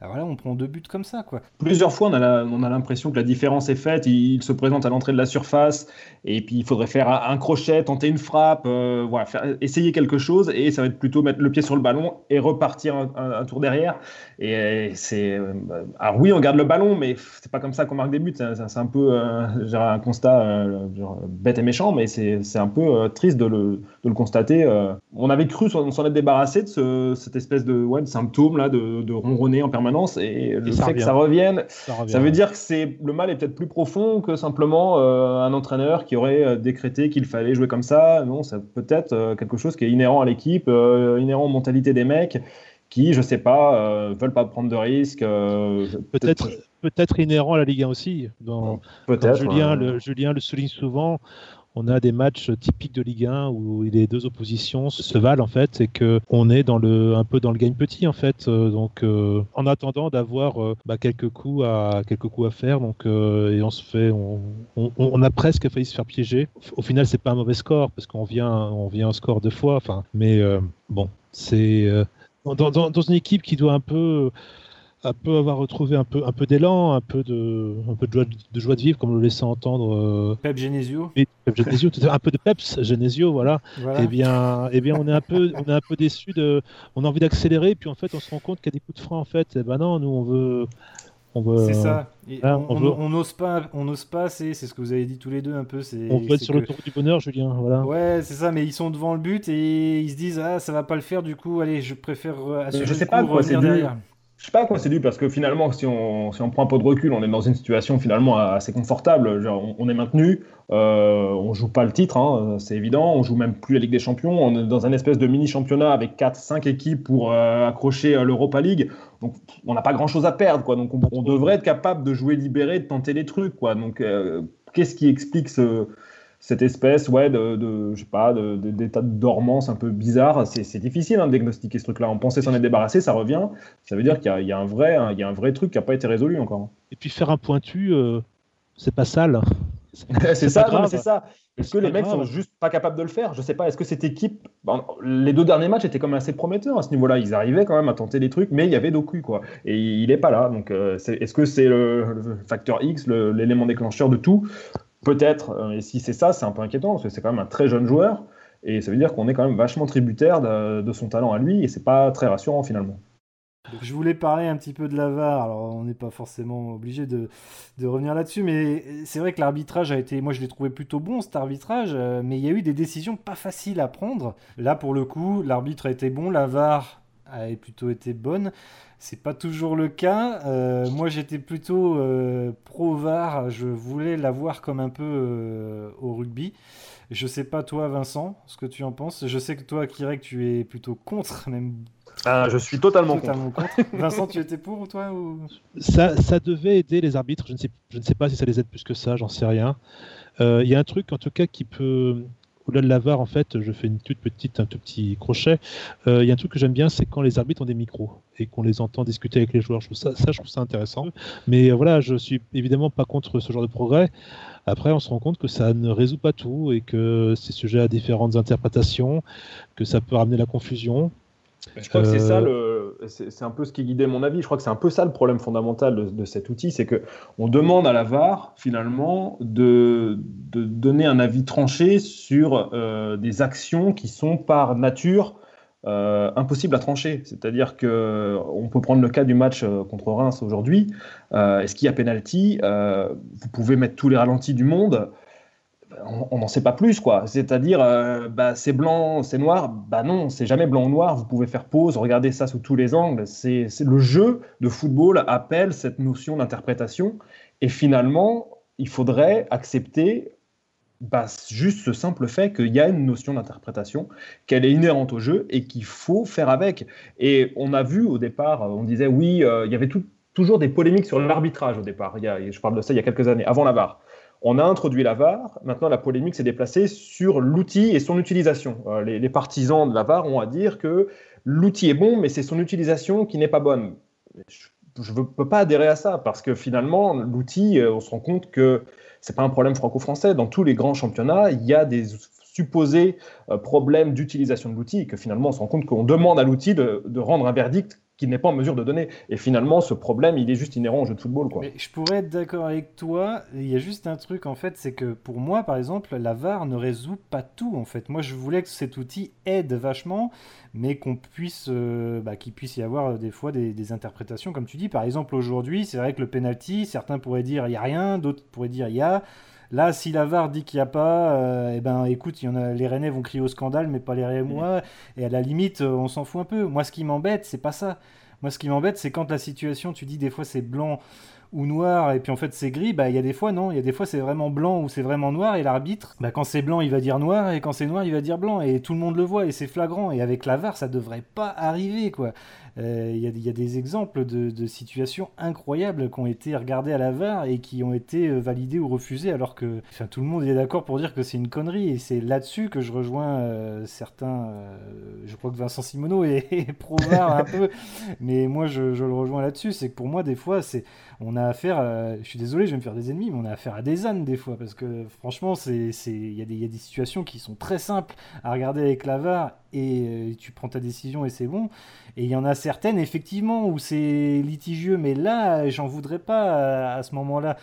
Alors là, on prend deux buts comme ça, quoi. Plusieurs fois, on a l'impression que la différence est faite. Il, se présente à l'entrée de la surface, et puis il faudrait faire un, crochet, tenter une frappe, euh, voilà, essayer quelque chose, et ça va être plutôt mettre le pied sur le ballon et repartir un, tour derrière. Et c'est. Euh, alors oui, on garde le ballon, mais c'est pas comme ça qu'on marque des buts. C'est un peu euh, un constat bête et méchant, mais c'est un peu triste de le, de le constater. On avait cru s'en être débarrassé de ce, cette espèce de, ouais, de symptôme là, de, de ronronner en permanence et le fait que ça revienne, ça, veut dire que c'est le mal est peut-être plus profond que simplement euh, un entraîneur qui aurait euh, décrété qu'il fallait jouer comme ça. Non, ça peut être euh, quelque chose qui est inhérent à l'équipe, inhérent aux mentalités des mecs qui, je sais pas, veulent pas prendre de risques. peut-être peut-être inhérent à la Ligue 1 aussi. Peut-être. Julien, le, Julien le souligne souvent on a des matchs typiques de Ligue 1 où les deux oppositions se valent en fait et que on est un peu dans le gagne petit en fait. Euh, donc euh, en attendant d'avoir euh, bah, quelques coups à à faire donc et on se fait on, a presque failli se faire piéger. Au final c'est pas un mauvais score parce qu'on vient on vient au score deux fois. Enfin mais bon c'est dans, dans, une équipe qui doit un peu un peu avoir retrouvé un peu, un peu d'élan, un peu de, un peu de joie de, joie de vivre, comme le laissait entendre. Euh... Pep Genesio. Pep Genesio, un peu de Peps Genesio, voilà. Et eh bien, et eh bien, on est un peu, on est un peu déçu de, on a envie d'accélérer, puis en fait, on se rend compte qu'il y a des coups de frein en fait. Et eh ben non, nous on veut. C'est ça. on n'ose pas, on n'ose pas. C'est, c'est ce que vous avez dit tous les deux un peu. C'est, on veut être sur le tour du bonheur, Julien. Voilà. Ouais, c'est ça. Mais ils sont devant le but et ils se disent ah ça va pas le faire. Du coup, allez, je préfère assurer je sais le pas quoi, c'est derrière. Je sais pas quoi c'est dû parce que finalement, si on, si on prend un peu de recul, on est dans une situation finalement assez confortable. on, est maintenu, euh, on joue pas le titre, hein, c'est évident. On joue même plus la Ligue des Champions. On est dans un espèce de mini championnat avec 4-5 équipes pour euh, accrocher euh, l'Europa League. Donc on n'a pas grand chose à perdre, quoi. Donc on, devrait être capable de jouer libéré, de tenter des trucs, quoi. Donc euh, qu'est-ce qui explique ce cette espèce ouais, de, de je sais pas, d'état de, dormance un peu bizarre. C'est difficile hein, de diagnostiquer ce truc-là. On pensait s'en être débarrassé, ça revient. Ça veut dire qu'il y, a un vrai, il y a un vrai truc qui n'a pas été résolu encore. Et puis faire un pointu, euh, c'est pas sale. [laughs] c'est ça, c'est ça. Est-ce que les mecs sont juste pas capables de le faire? Je sais pas. Est-ce que cette équipe, les deux derniers matchs étaient quand même assez prometteurs à ce niveau-là. Ils arrivaient quand même à tenter des trucs, mais il y avait Doku quoi. Et il est pas là. Donc, euh, est-ce que c'est le, le, facteur X, l'élément déclencheur de tout? Peut-être, euh, et si c'est ça, c'est un peu inquiétant, parce que c'est quand même un très jeune joueur, et ça veut dire qu'on est quand même vachement tributaire de, son talent à lui, et c'est pas très rassurant finalement. Je voulais parler un petit peu de l'avare, alors on n'est pas forcément obligé de, revenir là-dessus, mais c'est vrai que l'arbitrage a été, moi je l'ai trouvé plutôt bon cet arbitrage, euh, mais il y a eu des décisions pas faciles à prendre. Là pour le coup, l'arbitre a été bon, l'avare a plutôt été bonne. C'est pas toujours le cas. Euh, moi, j'étais plutôt euh, pro VAR. Je voulais l'avoir comme un peu euh, au rugby. Je sais pas toi, Vincent, ce que tu en penses. Je sais que toi, Kirek, tu es plutôt contre, même. Ah, je suis totalement, contre. [laughs] Vincent, tu étais pour toi ou... ça, ça devait aider les arbitres. Je ne sais, je ne sais pas si ça les aide plus que ça. J'en sais rien. Il y a un truc, en tout cas, qui peut au-delà de la VAR, en fait, je fais une toute petite, un tout petit crochet. Euh, il y a un truc que j'aime bien, c'est quand les arbitres ont des micros et qu'on les entend discuter avec les joueurs. Je ça, je trouve ça intéressant. Mais euh, voilà, je suis évidemment pas contre ce genre de progrès. Après, on se rend compte que ça ne résout pas tout et que c'est sujet à différentes interprétations, que ça peut ramener la confusion. Je crois que c'est ça, euh, c'est un peu ce qui guidait mon avis. Je crois que c'est un peu ça le problème fondamental de, cet outil, c'est que on demande à la VAR finalement de, donner un avis tranché sur euh, des actions qui sont par nature euh, impossibles à trancher. C'est-à-dire que on peut prendre le cas du match contre Reims aujourd'hui. Est-ce qu'il y a penalty? Vous pouvez mettre tous les ralentis du monde on n'en sait pas plus, quoi. C'est-à-dire, euh, bah, c'est blanc, c'est noir. Bah non, c'est jamais blanc ou noir. Vous pouvez faire pause, regarder ça sous tous les angles. C'est le jeu de football appelle cette notion d'interprétation. Et finalement, il faudrait accepter bah, juste ce simple fait qu'il y a une notion d'interprétation, qu'elle est inhérente au jeu et qu'il faut faire avec. Et on a vu au départ, on disait oui, euh, il y avait toujours des polémiques sur l'arbitrage au départ. Il je parle de ça il y a quelques années, avant la VAR. On a introduit la VAR. Maintenant, la polémique s'est déplacée sur l'outil et son utilisation. Euh, les, partisans de la VAR ont à dire que l'outil est bon, mais c'est son utilisation qui n'est pas bonne. Je ne peux pas adhérer à ça parce que finalement, l'outil, euh, on se rend compte que ce n'est pas un problème franco-français. Dans tous les grands championnats, il y a des supposés euh, problèmes d'utilisation de l'outil et que finalement, on se rend compte qu'on demande à l'outil de, rendre un verdict qu'il n'est pas en mesure de donner. Et finalement, ce problème, il est juste inhérent au jeu de football. Quoi. Je pourrais être d'accord avec toi. Il y a juste un truc, en fait, c'est que pour moi, par exemple, la VAR ne résout pas tout. En fait, moi, je voulais que cet outil aide vachement, mais qu'on puisse, euh, bah, qu'il puisse y avoir euh, des fois des, interprétations, comme tu dis. Par exemple, aujourd'hui, c'est vrai que le penalty, certains pourraient dire il y a rien, d'autres pourraient dire il y a. Là, si la VAR dit qu'il n'y a pas, euh, eh ben, écoute, y a, les Rennais vont crier au scandale, mais pas les Rémois. Et à la limite, euh, on s'en fout un peu. Moi, ce qui m'embête, c'est pas ça. Moi, ce qui m'embête, c'est quand la situation, tu dis des fois c'est blanc ou noir et puis en fait c'est gris, bah il y a des fois non, il y a des fois c'est vraiment blanc ou c'est vraiment noir et l'arbitre, bah quand c'est blanc il va dire noir et quand c'est noir il va dire blanc et tout le monde le voit et c'est flagrant et avec la VAR ça devrait pas arriver quoi. Euh, il y, a des exemples de, situations incroyables qui ont été regardées à la VAR et qui ont été euh, validées ou refusées alors que tout le monde est d'accord pour dire que c'est une connerie. Et c'est là-dessus que je rejoins euh, certains, je crois que Vincent Simoneau est, [laughs] pro un peu, mais moi je, le rejoins là-dessus, c'est que pour moi des fois c'est on a affaire, je suis désolé, je vais me faire des ennemis, mais on a affaire à des ânes des fois, parce que franchement, il y, a des situations qui sont très simples à regarder avec la VAR et euh, tu prends ta décision et c'est bon. Et il y en a certaines, effectivement, où c'est litigieux, mais là, j'en voudrais pas à, ce moment-là.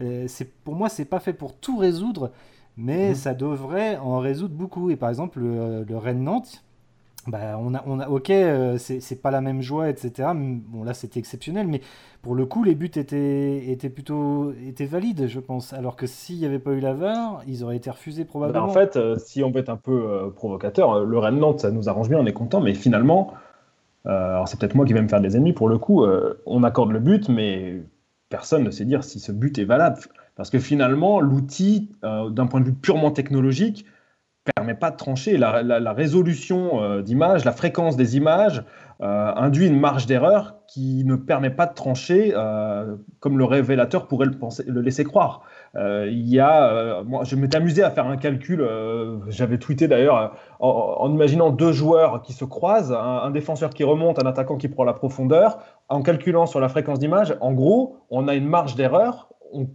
Euh, pour moi, c'est pas fait pour tout résoudre, mais mhm. ça devrait en résoudre beaucoup. Et par exemple, le, le Rennes-Nantes, bah, on a, on a, ok, euh, c'est pas la même joie, etc. Bon, là, c'était exceptionnel, mais pour le coup, les buts étaient, étaient plutôt étaient valides, je pense. Alors que s'il n'y avait pas eu la VAR, ils auraient été refusés probablement. Bah, en fait, euh, si on veut être un peu euh, provocateur, le Rennes-Nantes, ça nous arrange bien, on est content, mais finalement, alors c'est peut-être moi qui vais me faire des ennemis pour le coup, on accorde le but, mais personne ne sait dire si ce but est valable. Parce que finalement, l'outil, d'un point de vue purement technologique, permet pas de trancher. La, résolution euh, d'images, la fréquence des images euh, induit une marge d'erreur qui ne permet pas de trancher euh, comme le révélateur pourrait le, penser, le laisser croire. il y a, moi, je m'étais amusé à faire un calcul, j'avais tweeté d'ailleurs, en, imaginant deux joueurs qui se croisent, un, défenseur qui remonte, un attaquant qui prend la profondeur, en calculant sur la fréquence d'image, en gros, on a une marge d'erreur, on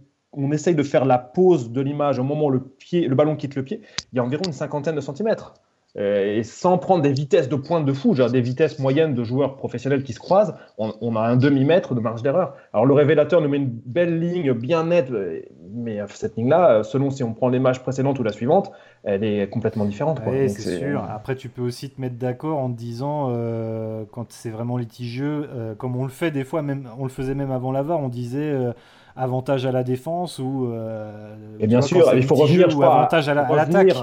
essaye de faire la pause de l'image au moment où le, pied, le ballon quitte le pied, il y a environ une cinquantaine de centimètres. Euh, et sans prendre des vitesses de pointe de fou, genre des vitesses moyennes de joueurs professionnels qui se croisent, on, a un demi-mètre de marge d'erreur. Alors le révélateur nous met une belle ligne bien nette, euh, mais cette ligne-là, euh, selon si on prend l'image précédente ou la suivante, elle est complètement différente. Oui, c'est sûr. Après, tu peux aussi te mettre d'accord en te disant, quand c'est vraiment litigieux, comme on le fait des fois, même, on le faisait même avant la VAR, on disait avantage à la défense ou. Euh, et bien sûr, il faut revenir, ou avantage à l'attaque.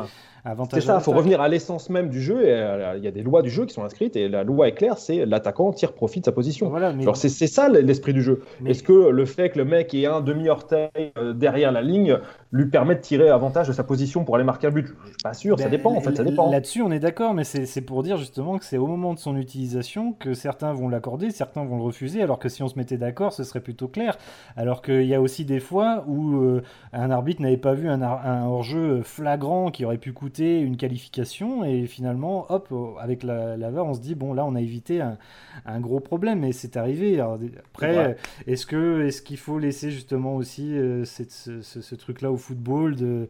C'est ça, il faut revenir à l'essence même du jeu. Euh, il y a des lois du jeu qui sont inscrites et la loi est claire, c'est l'attaquant tire profit de sa position. Voilà, Alors c'est ça l'esprit du jeu. Est-ce que le fait que le mec ait un demi-orteil euh, derrière la ligne lui permet de tirer avantage de sa position pour aller marquer un but Je suis pas sûr, ça ben, dépend en fait, ça dépend. Là-dessus, on est d'accord, mais c'est pour dire justement que c'est au moment de son utilisation que certains vont l'accorder, certains vont le refuser, alors que si on se mettait d'accord, ce serait plutôt clair. Alors qu'il y a aussi des fois où euh, un arbitre n'avait pas vu un, un hors-jeu flagrant qui aurait pu coûter une qualification et finalement, hop, avec la, la VAR, on se dit bon là on a évité un, gros problème et c'est arrivé. après, est-ce que est-ce qu'il faut laisser justement aussi euh, ce, truc-là au football de,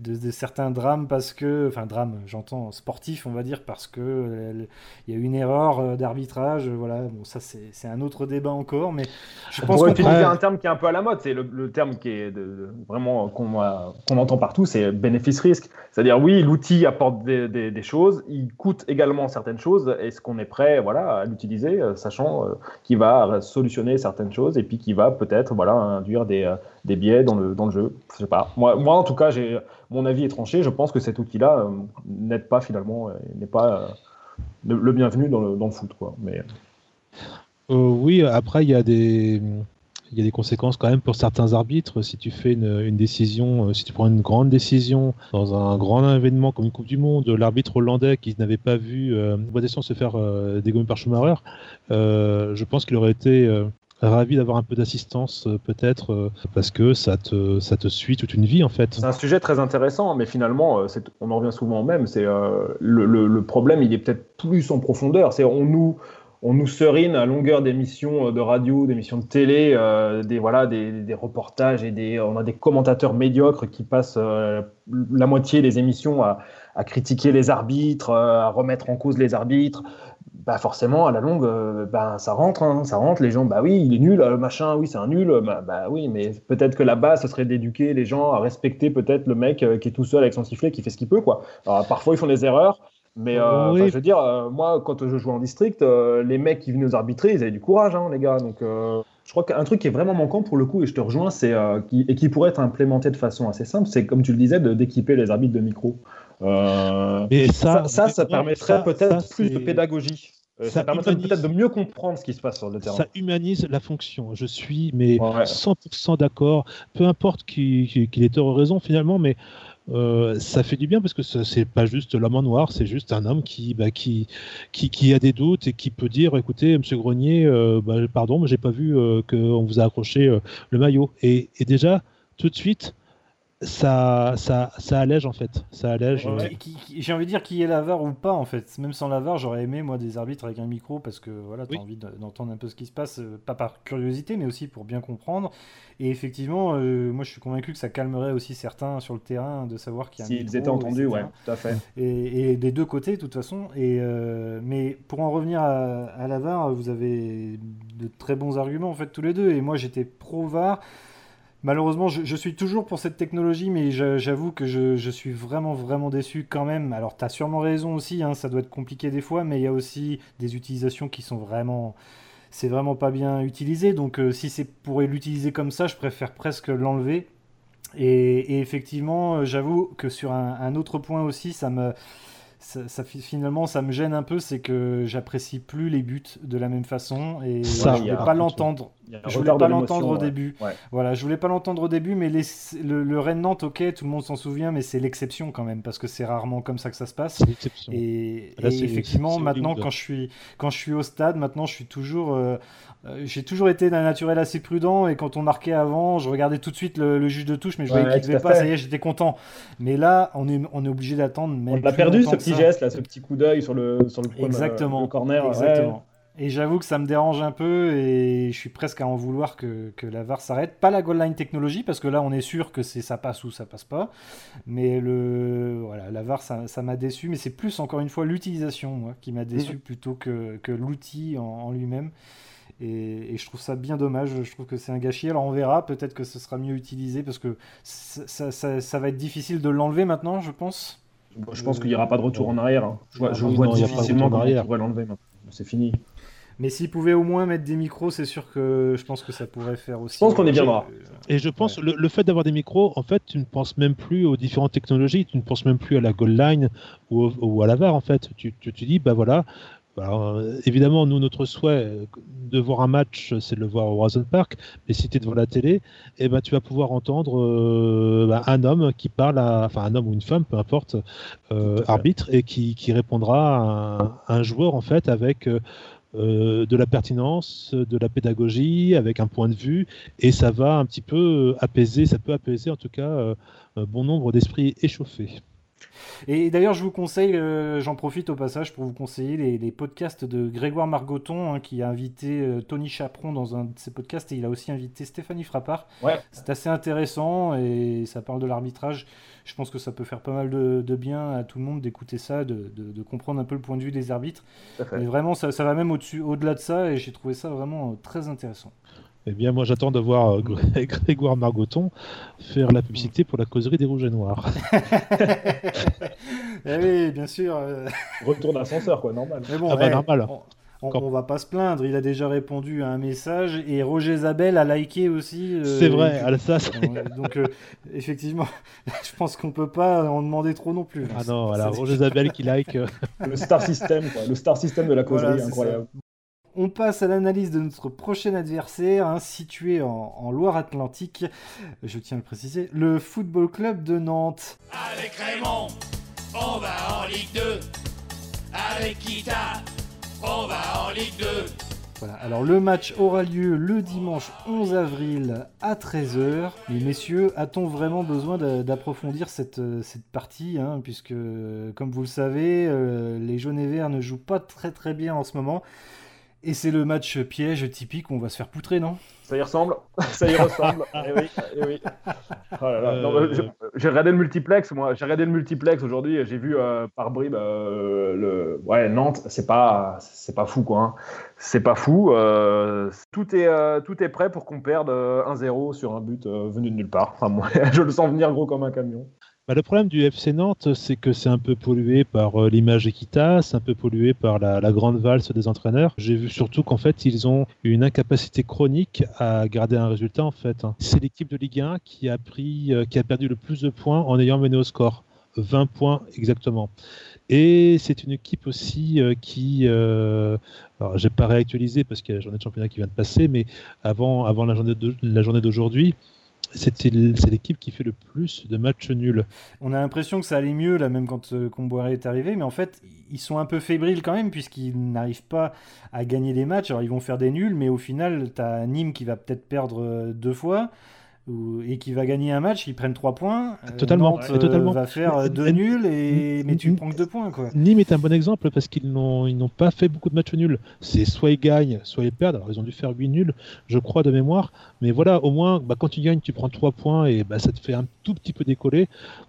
de, certains drames parce que, enfin drame, j'entends sportif, on va dire parce que euh, il y a une erreur euh, d'arbitrage. Voilà, bon ça c'est un autre débat encore, mais je pense qu'on utiliser un terme qui est un peu à la mode. C'est le, terme qui est de, vraiment qu'on entend partout, c'est bénéfice-risque. C'est-à-dire oui, l'outil apporte des, choses, il coûte également certaines choses. Est-ce qu'on est prêt voilà, à l'utiliser, euh, sachant euh, qu'il va solutionner certaines choses et puis qu'il va peut-être voilà, induire des, euh, des biais dans le, dans le jeu? Je sais pas. Moi, moi, en tout cas, mon avis est tranché. Je pense que cet outil-là n'aide pas finalement, n'est pas le, bienvenu dans le, dans le foot. Mais... oui, après, il y a des y a des conséquences quand même pour certains arbitres. Si tu fais une, décision, euh, si tu prends une grande décision dans un grand événement comme une Coupe du Monde, l'arbitre hollandais qui n'avait pas vu euh, se faire euh, dégommer par Schumacher, euh, je pense qu'il aurait été ravi d'avoir un peu d'assistance peut-être parce que ça te, ça te suit toute une vie en fait. C'est un sujet très intéressant, mais finalement, on en revient souvent au même. C'est le, problème, il est peut-être plus en profondeur. C'est on nous on nous serine à longueur d'émissions de radio, d'émissions de télé, des voilà, des, reportages et des, on a des commentateurs médiocres qui passent la moitié des émissions à, à critiquer les arbitres, à remettre en cause les arbitres bah forcément à la longue euh, bah, ça rentre hein, ça rentre. Les gens bah oui il est nul euh, machin oui c'est un nul bah, bah, oui mais peut-être que là-bas ce serait d'éduquer les gens à respecter peut-être le mec euh, qui est tout seul avec son sifflet qui fait ce qu'il peut quoi. Alors parfois ils font des erreurs mais je veux dire moi quand je jouais en district les mecs qui venaient nous arbitrer ils avaient du courage hein, les gars. Donc je crois qu'un truc qui est vraiment manquant pour le coup et je te rejoins c'est qui, et qui pourrait être implémenté de façon assez simple c'est comme tu le disais d'équiper les arbitres de micro. Mais ça, ça, ça, permettrait peut-être plus de pédagogie. Euh, ça, permet peut-être de mieux comprendre ce qui se passe sur le terrain. Ça humanise la fonction. Je suis mais 100% d'accord. Peu importe qu'il ait tort ou raison finalement, mais euh, ça fait du bien parce que c'est pas juste l'homme en noir, c'est juste un homme qui, bah, qui, qui, qui, a des doutes et qui peut dire écoutez, Monsieur Grenier, euh, bah, pardon, mais j'ai pas vu qu'on vous a accroché le maillot. Et, et, déjà, tout de suite, ça, ça, ça allège en fait. Ça allège. Euh, j'ai envie de dire qui est l'avare ou pas en fait. Même sans l'avare, j'aurais aimé moi des arbitres avec un micro parce que voilà, tu as envie d'entendre un peu ce qui se passe, euh, pas par curiosité, mais aussi pour bien comprendre. Et effectivement, euh, moi je suis convaincu que ça calmerait aussi certains sur le terrain de savoir qu'il y a un S'ils étaient entendus, ouais, tout à fait. Et, des deux côtés, de toute façon. Et, mais pour en revenir à, à l'avare, vous avez de très bons arguments en fait tous les deux. Et moi j'étais pro-VAR. Malheureusement, je, suis toujours pour cette technologie, mais j'avoue que je, suis vraiment, vraiment déçu quand même. Alors, tu as sûrement raison aussi, hein, ça doit être compliqué des fois, mais il y a aussi des utilisations qui sont vraiment. C'est vraiment pas bien utilisé. Donc, euh, si c'est pour l'utiliser comme ça, je préfère presque l'enlever. Et, effectivement, euh, j'avoue que sur un, autre point aussi, ça me ça, finalement, ça me gêne un peu, c'est que j'apprécie plus les buts de la même façon et ça, je voulais pas l'entendre. Je voulais pas l'entendre au début. Voilà, je voulais pas l'entendre au début, mais le, le Rennes Nantes, ok, tout le monde s'en souvient, mais c'est l'exception quand même parce que c'est rarement comme ça que ça se passe. Et, effectivement, maintenant, quand je suis quand je suis au stade, maintenant, je suis toujours euh, euh, j'ai toujours été d'un naturel assez prudent et quand on marquait avant, je regardais tout de suite le, juge de touche, mais je voyais qu'il ne devait pas, ça y est, j'étais content. Mais là, on est, on est obligé d'attendre. On l'a perdu ce petit geste, là, ce petit coup d'œil sur le, sur le, exactement, corner. Exactement. Et j'avoue que ça me dérange un peu et je suis presque à en vouloir que, que la VAR s'arrête. Pas la goal line technologie parce que là on est sûr que c'est ça passe ou ça passe pas. Mais le voilà, la VAR ça m'a déçu. Mais c'est plus encore une fois l'utilisation moi qui m'a déçu mhm. plutôt que, que l'outil en lui-même. Et, je trouve ça bien dommage. Je trouve que c'est un gâchis. Alors on verra. Peut-être que ce sera mieux utilisé parce que ça, va être difficile de l'enlever maintenant, je pense. Je pense qu'il n'y aura pas de retour en arrière. Hein. Je vois, je vois difficilement pourrait l'enlever C'est fini. Mais s'ils pouvaient au moins mettre des micros, c'est sûr que je pense que ça pourrait faire aussi. Je pense qu'on est bien droit. Et je pense le, le fait d'avoir des micros, en fait, tu ne penses même plus aux différentes technologies, tu ne penses même plus à la goal line ou, à la VAR, en fait. Tu, tu, tu dis, bah voilà, alors, euh, évidemment, nous, notre souhait euh, de voir un match, c'est de le voir au Horizon Park. Mais si tu es devant la télé, eh ben, tu vas pouvoir entendre euh, bah, un homme qui parle à, enfin, un homme ou une femme, peu importe, arbitre, et qui, qui répondra à un, joueur, en fait, avec de la pertinence, de la pédagogie, avec un point de vue. Et ça va un petit peu apaiser, ça peut apaiser, en tout cas, bon nombre d'esprits échauffés. Et d'ailleurs, je vous conseille, euh, j'en profite au passage pour vous conseiller les, podcasts de Grégoire Margoton, hein, qui a invité euh, Tony Chaperon dans un de ses podcasts, et il a aussi invité Stéphanie Frappard. Ouais. C'est assez intéressant et ça parle de l'arbitrage. Je pense que ça peut faire pas mal de, bien à tout le monde d'écouter ça, de, comprendre un peu le point de vue des arbitres. Mais vraiment, ça, ça va même au-dessus, au-delà de ça, et j'ai trouvé ça vraiment euh, très intéressant. Eh bien, moi, j'attends de voir euh, [laughs] Grégoire Margoton faire la publicité pour la causerie des Rouges et Noirs. [laughs] eh oui, bien sûr. Euh. Retour d'ascenseur, quoi, normal. Mais bon, ah bah, normal. On, va pas se plaindre, il a déjà répondu à un message et Roger Zabel a liké aussi. Euh, c'est vrai, à ça. [laughs] Donc, effectivement, je pense qu'on peut pas en demander trop non plus. Ah non, voilà, Roger Zabel qui like. Le star system, quoi. Le star system de la causerie, incroyable on passe à l'analyse de notre prochain adversaire, hein, situé en, Loire-Atlantique, je tiens à le préciser, le Football Club de Nantes. Avec Raymond, on va en Ligue 2. Avec Kita, on va en Ligue 2. Voilà, alors le match aura lieu le dimanche 11 avril à 13h. Mais messieurs, a-t-on vraiment besoin d'approfondir cette, cette, partie hein, Puisque, comme vous le savez, euh, les jaunes et verts ne jouent pas très très bien en ce moment. Et c'est le match piège typique où on va se faire poutrer, non? Ça y ressemble, [laughs] ça y ressemble. eh oui, eh oui. Oh là là. Non, Euh, j'ai- regardé le multiplex, moi. J'ai regardé le multiplex aujourd'hui. et J'ai vu euh, par bribes euh, le. Ouais, Nantes. C'est pas, c'est pas fou, quoi. hein. C'est pas fou. euh, tout est, euh, tout est prêt pour qu'on perde euh, 1-0 sur un but euh, venu de nulle part. Enfin, moi, [laughs] je le sens venir gros comme un camion. Bah, le problème du FC Nantes, c'est que c'est un peu pollué par euh, l'image Equita, c'est un peu pollué par la, grande valse des entraîneurs. J'ai vu surtout qu'en fait, ils ont une incapacité chronique à garder un résultat. En fait, hein. c'est l'équipe de Ligue 1 qui a pris, euh, qui a perdu le plus de points en ayant mené au score, 20 points exactement. Et c'est une équipe aussi euh, qui, euh, alors j'ai pas réactualisé parce qu'il y a la journée de championnat qui vient de passer, mais avant, avant la journée la journée d'aujourd'hui, c'est l'équipe qui fait le plus de matchs nuls. On a l'impression que ça allait mieux là même quand euh, Comboiré est arrivé, mais en fait ils sont un peu fébriles quand même puisqu'ils n'arrivent pas à gagner des matchs. Alors ils vont faire des nuls, mais au final t'as Nîmes qui va peut-être perdre euh, deux fois et qui va gagner un match, ils prennent trois points. Euh, Totalement, Nantes, ouais, totalement. va faire euh, deux Mais- nuls et mais tu prends que deux points quoi. Nîmes est un bon exemple parce qu'ils n'ont ils n'ont pas fait beaucoup de matchs nuls. C'est soit ils gagnent, soit ils perdent. Alors ils ont dû faire 8 nuls, je crois, de mémoire. Mais voilà, au moins, bah, quand tu gagnes, tu prends 3 points et bah, ça te fait un tout petit peu décoller.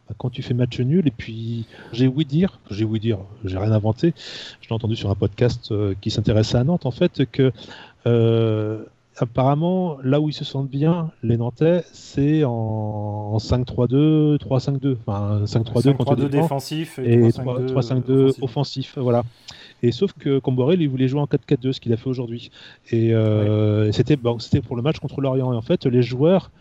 Bah, quand tu fais match nul, et puis j'ai ouï dire, j'ai ouï dire, j'ai rien inventé. Je l'ai entendu sur un podcast euh, qui s'intéressait à Nantes, en fait, que euh, apparemment, là où ils se sentent bien, les Nantais, c'est en, en 5-3-2, 3-5-2. Enfin, 5-3-2 quand 3-2 tu défends défensif et 3-5-2 3-5-2 offensif. Voilà. Et sauf que Comboré, il voulait jouer en 4-4-2, ce qu'il a fait aujourd'hui. Et euh, c'était bon, c'était pour le match contre l'Orient. Et en fait, les joueurs,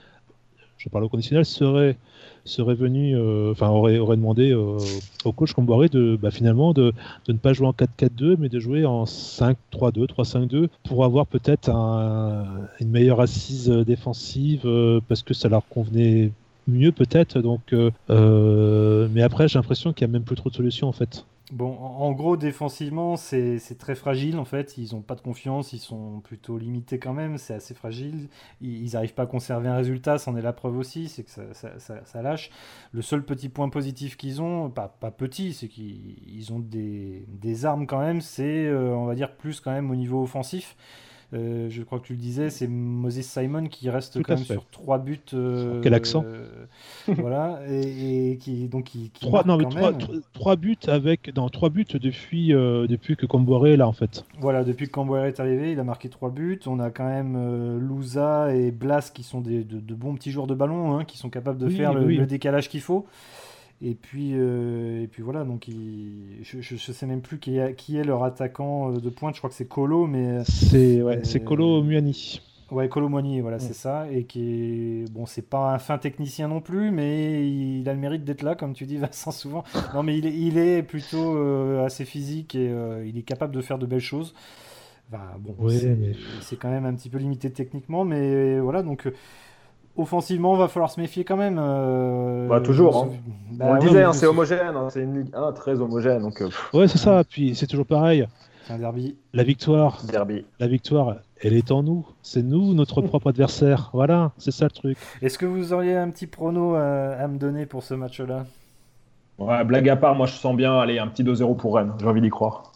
je parle au conditionnel, seraient, seraient venus, euh, enfin, auraient, auraient demandé euh, au coach Comboré de bah, finalement de, de ne pas jouer en 4-4-2, mais de jouer en 5-3-2, 3-5-2, pour avoir peut-être un- une meilleure assise défensive, euh, parce que ça leur convenait mieux peut-être. Donc, mais après, j'ai l'impression qu'il n'y a même plus trop de solutions en fait. Bon, en gros, défensivement, c'est très fragile en fait. Ils n'ont pas de confiance, ils sont plutôt limités quand même. C'est assez fragile. Ils n'arrivent pas à conserver un résultat, c'en est la preuve aussi, c'est que ça, ça- lâche. Le seul petit point positif qu'ils ont, pas, petit, c'est qu'ils ils ont des, des armes quand même. C'est, euh, on va dire, plus quand même au niveau offensif. Euh, je crois que tu le disais, c'est Moses Simon qui reste Tout quand même fait. sur trois buts. euh, Quel accent euh, [laughs] Voilà, et, et qui donc qui, qui Trois, non, mais trois, trois- trois buts avec, non, trois buts depuis, depuis que Comboiré est là en fait. Voilà, depuis que Camboire est arrivé, il a marqué 3 buts. On a quand même Louza et Blas qui sont des, de, de bons petits joueurs de ballon, hein, qui sont capables de Oui, faire le, oui. le décalage qu'il faut. Et puis, euh, et puis voilà, donc il- je, je, je sais même plus qui est, qui est leur attaquant euh, de pointe. Je crois que c'est Colo, mais C'est ouais, Euh, Colo Muani. ouais, Colo Moigny, voilà, Mm. c'est ça. Et qui est bon, c'est pas un fin technicien non plus, mais il a le mérite d'être là, comme tu dis, [laughs] Vincent souvent. Non, mais il est, il est plutôt euh, assez physique et il est capable de faire de belles choses. Bon, Ouais, c'est mais- quand même un petit peu limité techniquement, mais voilà, donc offensivement, va falloir se méfier quand même. euh, Bah, toujours, hein. Bah, On le disait, hein, c'est homogène. hein, c'est une Ligue 1 très homogène. Donc, euh, Ouais, c'est ça. Puis c'est toujours pareil. C'est un derby. La victoire, derby. la victoire, elle est en nous. C'est nous, notre [laughs] propre adversaire. Voilà, c'est ça le truc. Est-ce que vous auriez un petit prono à, à me donner pour ce match-là? Ouais, blague à part, moi je sens bien, allez, un petit 2-0 pour Rennes. J'ai envie d'y croire.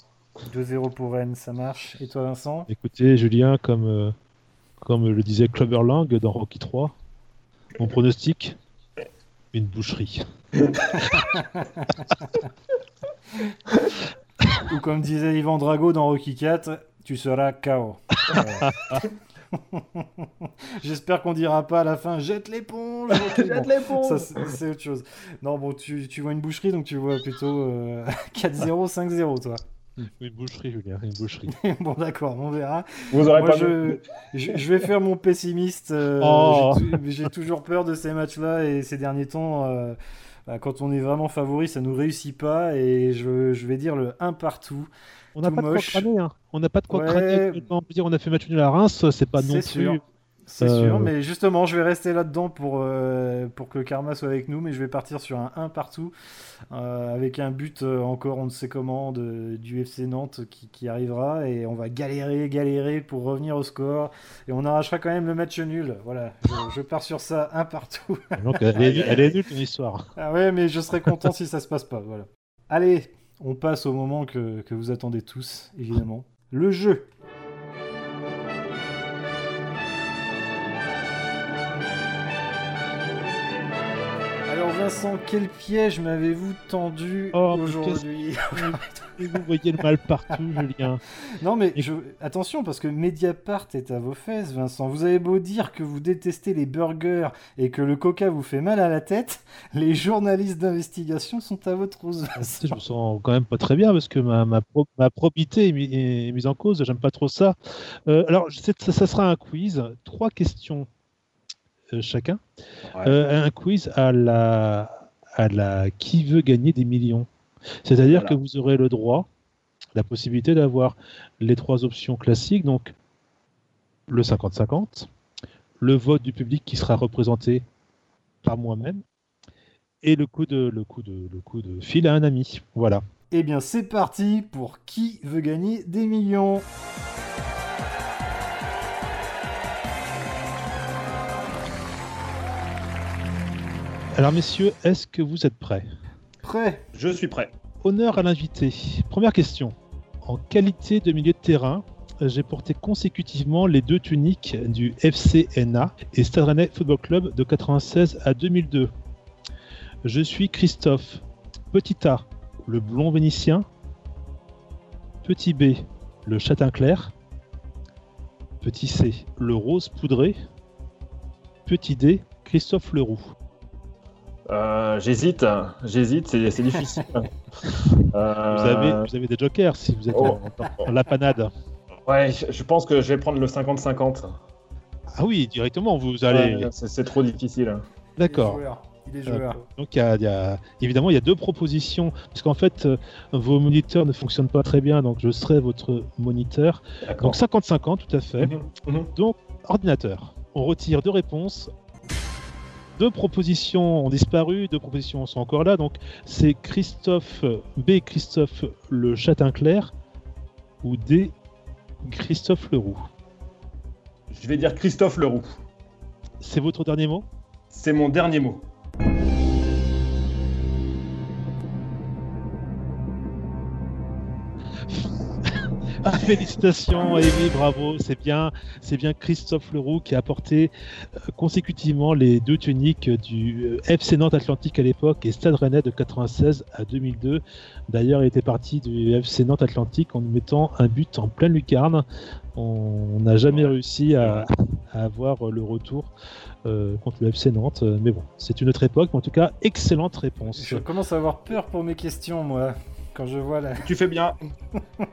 2-0 pour Rennes, ça marche. Et toi, Vincent? Écoutez, Julien, comme, euh, comme le disait Clubber Lang dans Rocky 3, mon pronostic, une boucherie. [laughs] Ou comme disait Yvan Drago dans Rocky 4, tu seras KO. [laughs] J'espère qu'on dira pas à la fin jette l'éponge. [laughs] Ok, bon. Ça, c'est c'est autre chose. Non, bon, tu, tu vois une boucherie, donc tu vois plutôt euh, 4-0, 5-0, toi. Une boucherie, Julien, une boucherie. [laughs] bon, d'accord, on verra. Vous aurez Moi, pas je, je, je vais faire mon pessimiste. euh, Oh. j'ai tou- J'ai toujours peur de ces matchs-là et ces derniers temps, euh, bah, quand on est vraiment favori, ça nous réussit pas. Et je, je vais dire le 1 partout. On n'a pas de quoi crâner. Hein. On n'a pas de quoi crâner. On peut dire, on a fait match nul à Reims, c'est pas non plus. sûr. C'est Euh, sûr, mais justement, je vais rester là-dedans pour, euh, pour que le karma soit avec nous, mais je vais partir sur un 1 partout, euh, avec un but encore on ne sait comment de- du FC Nantes qui, qui arrivera, et on va galérer, galérer pour revenir au score, et on arrachera quand même le match nul. Voilà, je, je pars sur ça, un partout. [laughs] Donc, elle, est, elle est nulle ton histoire. Ah ouais, mais je serais content si ça se passe pas, voilà. Allez, on passe au moment que, que vous attendez tous, évidemment. Le jeu. Vincent, quel piège m'avez-vous tendu Oh, aujourd'hui Et [laughs] vous voyez le mal partout, Julien. Non mais je... attention parce que Mediapart est à vos fesses, Vincent. Vous avez beau dire que vous détestez les burgers et que le coca vous fait mal à la tête, les journalistes d'investigation sont à votre rose. Je me sens quand même pas très bien parce que ma, ma, pro- ma probité est, mi- est mise en cause. J'aime pas trop ça. Euh, alors, ça, ça sera un quiz. Trois questions chacun. Ouais. Euh, un quiz à la, à la qui veut gagner des millions. C'est-à-dire Voilà. que vous aurez le droit, la possibilité d'avoir les trois options classiques, donc le 50-50, le vote du public qui sera représenté par moi-même, et le coup de, le coup de, le coup de fil à un ami. Voilà. Eh bien c'est parti pour qui veut gagner des millions. Alors messieurs, est-ce que vous êtes prêts? Prêt Je suis prêt. Honneur à l'invité. Première question. En qualité de milieu de terrain, j'ai porté consécutivement les deux tuniques du FCNA et Stade Rennais Football Club de 96 à 2002. Je suis Christophe. Petit A, le blond vénitien. Petit B, le châtain clair. Petit C, le rose poudré. Petit D, Christophe Leroux. Euh, j'hésite, j'hésite, c'est c'est difficile. [laughs] Euh, Vous, avez, vous avez des jokers si vous êtes Oh. en, en la panade. Ouais, je pense que je vais prendre le 50-50. Ah oui, directement, vous allez. Ouais, c'est c'est trop difficile. D'accord. Il est joueur. Donc il y a, il y a- évidemment il y a deux propositions parce qu'en fait euh, vos moniteurs ne fonctionnent pas très bien donc je serai votre moniteur. D'accord. Donc 50-50 tout à fait. Mhm, mhm. Donc ordinateur. On retire deux réponses. Deux propositions ont disparu, deux propositions sont encore là. Donc c'est Christophe B Christophe le châtain clair ou D Christophe Leroux. Je vais dire Christophe Leroux. C'est votre dernier mot? C'est mon dernier mot. [laughs] félicitations, oui, bravo, c'est bien, c'est bien Christophe Leroux qui a apporté euh, consécutivement les deux tuniques du euh, FC Nantes Atlantique à l'époque et Stade Rennais de 96 à 2002. D'ailleurs, il était parti du FC Nantes Atlantique en nous mettant un but en pleine lucarne. On n'a jamais réussi à, à avoir le retour euh, contre le FC Nantes, mais bon, c'est une autre époque. Mais en tout cas, excellente réponse. Je commence à avoir peur pour mes questions, moi, quand je vois la... Tu fais bien.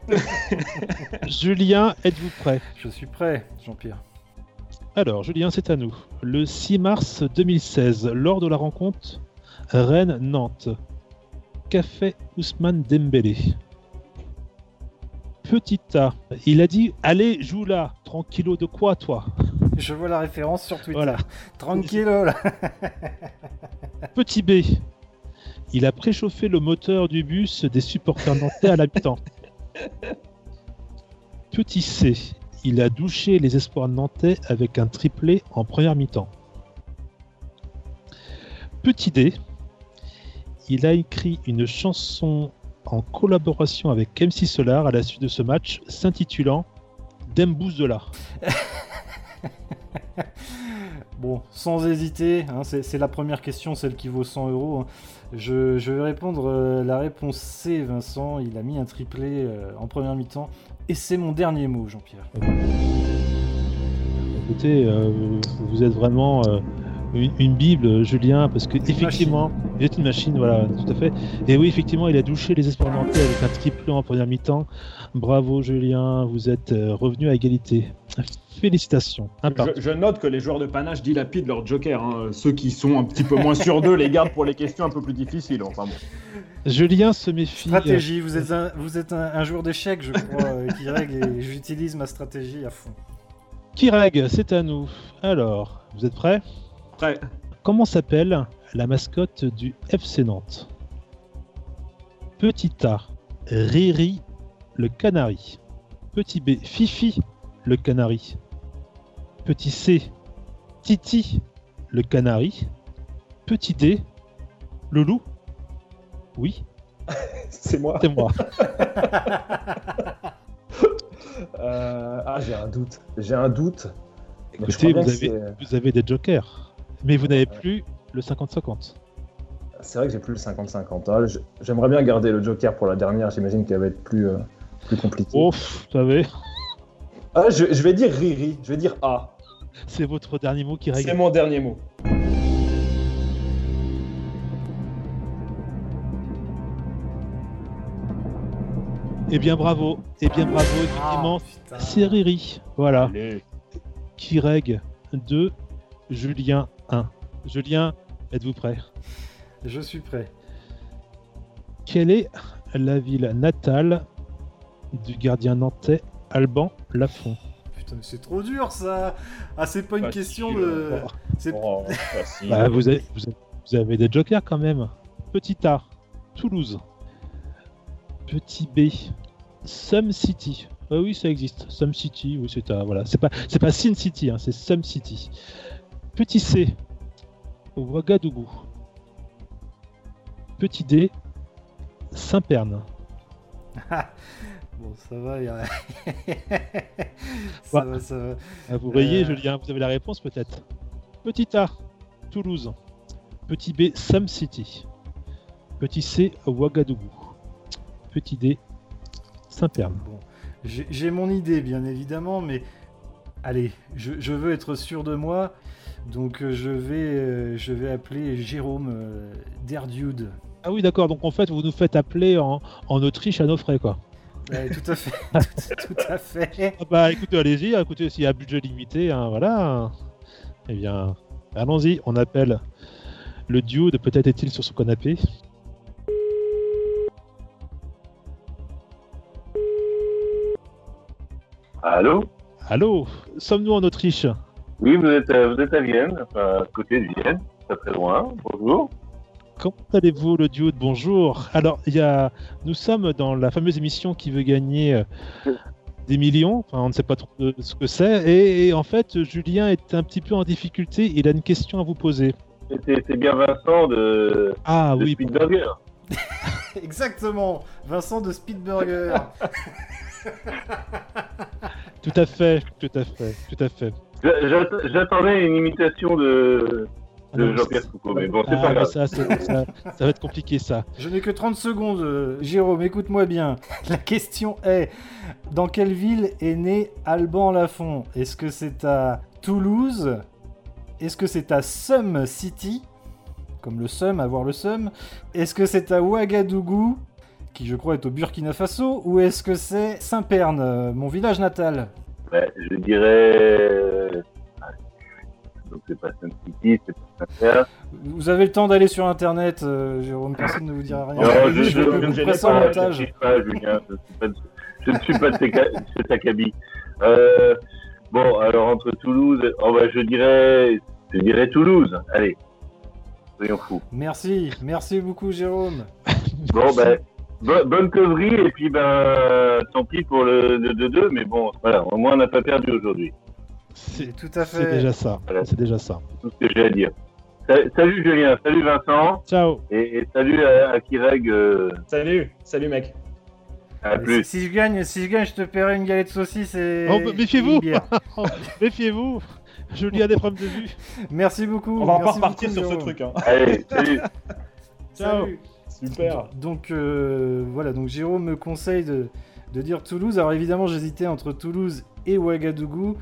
[laughs] Julien, êtes-vous prêt? Je suis prêt, Jean-Pierre. Alors, Julien, c'est à nous. Le 6 mars 2016, lors de la rencontre Rennes-Nantes, qu'a fait Ousmane Dembélé? Petit A, il a dit Allez, joue là, tranquillo de quoi, toi? Je vois la référence sur Twitter. Voilà. Tranquillo, là. Petit B, il a préchauffé le moteur du bus des supporters nantais à l'habitant. [laughs] Petit C, il a douché les espoirs nantais avec un triplé en première mi-temps. Petit D, il a écrit une chanson en collaboration avec MC Solar à la suite de ce match s'intitulant Dembous [laughs] de là. Bon, sans hésiter, hein, c'est la première question, celle qui vaut 100 euros. hein. Je, vais répondre euh, la réponse C, Vincent. Il a mis un triplé euh, en première mi-temps. Et c'est mon dernier mot, Jean-Pierre. Écoutez, euh, vous êtes vraiment une, une bible, Julien, parce que effectivement, vous êtes une machine, voilà, tout à fait. Et oui, effectivement, il a douché les nantais avec un triplé en première mi-temps. Bravo, Julien, vous êtes euh, revenu à égalité. [laughs] Félicitations. Je, je note que les joueurs de panache dilapident leur joker. hein. Ceux qui sont un petit peu moins sûrs d'eux les gardent pour les questions un peu plus difficiles. Enfin bon. Julien se méfie. Stratégie, vous êtes un, vous êtes un, un joueur d'échecs, je crois, euh, qui règle, et j'utilise ma stratégie à fond. Kireg, c'est à nous. Alors, vous êtes prêts? Comment s'appelle la mascotte du FC Nantes? Petit A, Riri le canari. Petit B, Fifi le canari. Petit C, Titi le canari. Petit D, le loup. Oui, [laughs] c'est moi. c'est moi. [laughs] Euh, ah, j'ai un doute. J'ai un doute. Écoutez, avez, vous avez des jokers, mais vous n'avez plus le 50-50. c'est vrai que j'ai plus le 50-50. Ah, J'aimerais bien garder le Joker pour la dernière, j'imagine qu'elle va être plus, euh, plus compliquée. Oh, vous savez, Ah, je, je vais dire Riri, je vais dire A. c'est votre dernier mot qui C'est règle. mon dernier mot. Eh bien, bravo. Eh bien, bravo, effectivement. putain. C'est Riri. Voilà. Allez. Qui règle 2, Julien 1. Julien, êtes-vous prêt? Je suis prêt. Quelle est la ville natale du gardien nantais Alban Lafont? Putain, mais c'est trop dur ça. Ah, c'est pas une Facile. question de. Oh. C'est Oh, [laughs] facile. Bah, vous, avez, vous avez- vous avez des jokers quand même. Petit A, Toulouse. Petit B, Sum City. Ah oui, ça existe. Sum City, oui, c'est à- voilà. C'est pas, c'est pas Sin City, hein, c'est Sum City. Petit C, Ouagadougou. Petit D, Saint-Pern. [laughs] Bon, ça va, y a... [laughs] ça Ouais. va, ça va. Ah, vous voyez, Euh. Julien, vous avez la réponse peut-être. Petit A, Toulouse. Petit B, Sum City. Petit C, Ouagadougou. Petit D, Saint-Pern. Bon, j'ai j'ai mon idée, bien évidemment, mais allez, je, je veux être sûr de moi, donc euh, je vais, euh, je vais appeler Jérôme euh, Derdude. Ah oui, d'accord. Donc en fait, vous nous faites appeler en, en Autriche à nos frais, quoi. Ouais, tout à fait, [laughs] tout, tout à fait. Ah bah écoutez, allez-y. Écoutez, s'il y a un budget limité, hein, voilà. Eh bien, allons-y. On appelle le duo de peut-être est-il sur son canapé. Allô? Allô? Sommes-nous en Autriche? Oui, vous êtes, euh, vous êtes à Vienne, enfin, à côté de Vienne, pas très loin. Bonjour. Comment allez-vous, le duo de bonjour? Alors, il y a... nous sommes dans la fameuse émission qui veut gagner euh, des millions. Enfin, on ne sait pas trop de- ce que c'est. Et, et en fait, Julien est un petit peu en difficulté. Il a une question à vous poser. C'est c'est bien Vincent de, Ah de oui, Speedburger. [laughs] Exactement, Vincent de Speedburger. [laughs] tout à fait, tout à fait, tout à fait. J'a- j'att- J'attendais une imitation de, Ah de Jean-Pierre Foucault, mais bon, c'est Ah, pas mais grave. ça, c'est- ça, ça va être compliqué ça. Je n'ai que 30 secondes, euh, Jérôme, écoute-moi bien. [laughs] La question est, dans quelle ville est né Alban Lafont? Est-ce que c'est à Toulouse? Est-ce que c'est à Sum City? Comme le Sum, avoir le Sum Est-ce que c'est à Ouagadougou qui je crois est au Burkina Faso, ou est-ce que c'est Saint-Pern, euh, mon village natal? Ouais, je dirais. ah, Donc c'est pas City, c'est pas Saint-Pierre. Vous avez le temps d'aller sur internet, euh, Jérôme, personne ne vous dira rien. Non, je, je, je je, vous ne montage. suis pas, Julien. Je, suis pas de- je ne suis pas de cet acabit. Euh, bon, alors entre Toulouse, oh bah, je dirais, je dirais Toulouse. Allez, soyons fous. Merci, merci beaucoup Jérôme. Bon, ben, bo- bonne connerie, et puis ben, tant pis pour le 2-2, mais bon, voilà, au moins on n'a pas perdu aujourd'hui. C'est C'est tout à c'est fait. déjà ça. Voilà. C'est déjà ça. C'est tout ce que j'ai à dire. Sa- Salut Julien, salut Vincent, Ciao. et, et salut à, à Kireg, euh, Salut, salut mec. à plus. si je gagne, si je gagne, je te paierai une galette saucisse et. Oh, bah, méfiez-vous. bière. [laughs] Méfiez-vous. Julien a des problèmes de vue. Merci beaucoup. On va pas merci repartir sur ce truc. Hein. Allez, salut. Ciao. Salut. Super. Donc euh, voilà, donc Jérôme me conseille de, de dire Toulouse. Alors évidemment, j'hésitais entre Toulouse et Ouagadougou.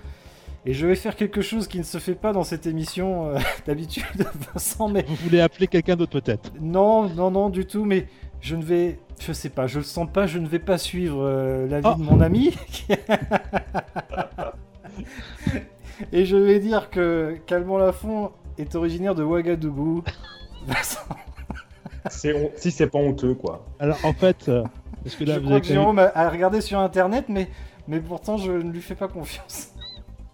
Et je vais faire quelque chose qui ne se fait pas dans cette émission euh, [laughs] d'habitude, Vincent, mais Vous voulez appeler quelqu'un d'autre peut-être non, non, non, du tout, mais je ne vais, je sais pas, je le sens pas, je ne vais pas suivre euh, l'avis Oh. de mon ami. [laughs] Et je vais dire que Calmont Lafont est originaire de Ouagadougou. Vincent, [laughs] Si c'est pas honteux, quoi. Alors en fait, euh, parce que là je vous crois avez que Jérôme a, a regardé sur internet, mais, mais pourtant je ne lui fais pas confiance.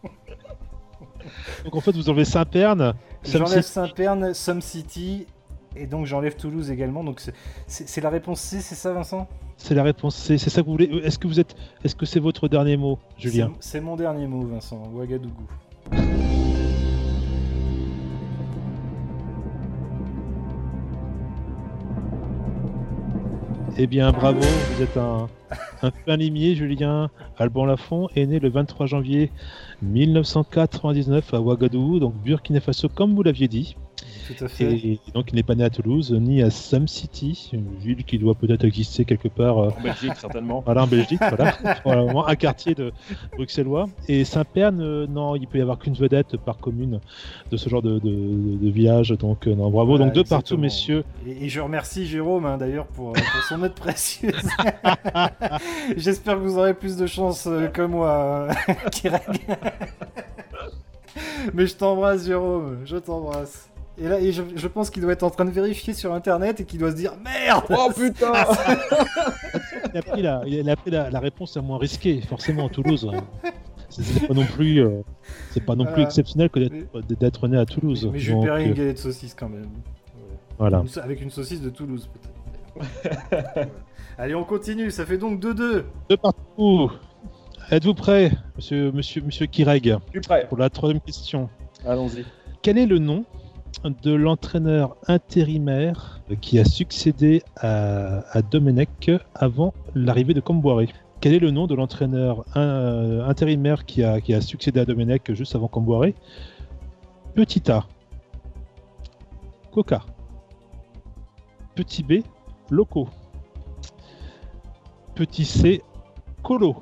[laughs] donc en fait vous enlevez Saint-Pern. Sam J'enlève City. Saint-Pern, Some City, et donc j'enlève Toulouse également. Donc c'est- la réponse C, c'est ça, Vincent? C'est la réponse C. C'est ça que vous voulez. Est-ce que vous êtes Est-ce que c'est votre dernier mot, Julien? C'est mon dernier mot, Vincent. Ouagadougou. Eh bien, bravo, vous êtes un, un plein limier, Julien. Alban Lafont est né le 23 janvier 1999 à Ouagadougou, donc Burkina Faso, comme vous l'aviez dit. Tout à fait. Et donc il n'est pas né à Toulouse ni à Sam City, une ville qui doit peut-être exister quelque part euh, En Belgique, certainement. voilà, en Belgique, voilà, [laughs] Probablement un quartier de bruxellois. Et Saint-Pern, euh, non, il peut y avoir qu'une vedette par commune de ce genre de, de- de village. Donc euh, non, bravo. Voilà, donc deux partout, exactement. messieurs. Et, et je remercie Jérôme hein, d'ailleurs pour, euh, pour son aide précieuse. [laughs] J'espère que vous aurez plus de chance euh, que moi, euh, [laughs] Kirek. Mais je t'embrasse Jérôme, je t'embrasse. Et là, et je, je pense qu'il doit être en train de vérifier sur internet et qu'il doit se dire merde Oh putain [laughs] Il a pris la, il a pris la, la réponse la moins risquée, forcément à Toulouse. C'est c'est pas non plus, euh, c'est pas non plus exceptionnel que d'être né à Toulouse. Mais je vais Donc, payer une euh, galette de saucisse quand même. voilà. Une Avec une saucisse de Toulouse peut-être. [laughs] Allez, on continue, ça fait donc 2-2. Deux partout. Êtes-vous prêt, monsieur, monsieur, monsieur Kireg, Je suis prêt. pour la troisième question Allons-y. Quel est le nom de l'entraîneur intérimaire qui a succédé à, Domenech avant l'arrivée de Comboiré Quel est le nom de l'entraîneur euh, intérimaire qui a, qui a succédé à Domenech juste avant Comboiré? Petit A. Coca. Petit B. Loco. Petit C. Colo.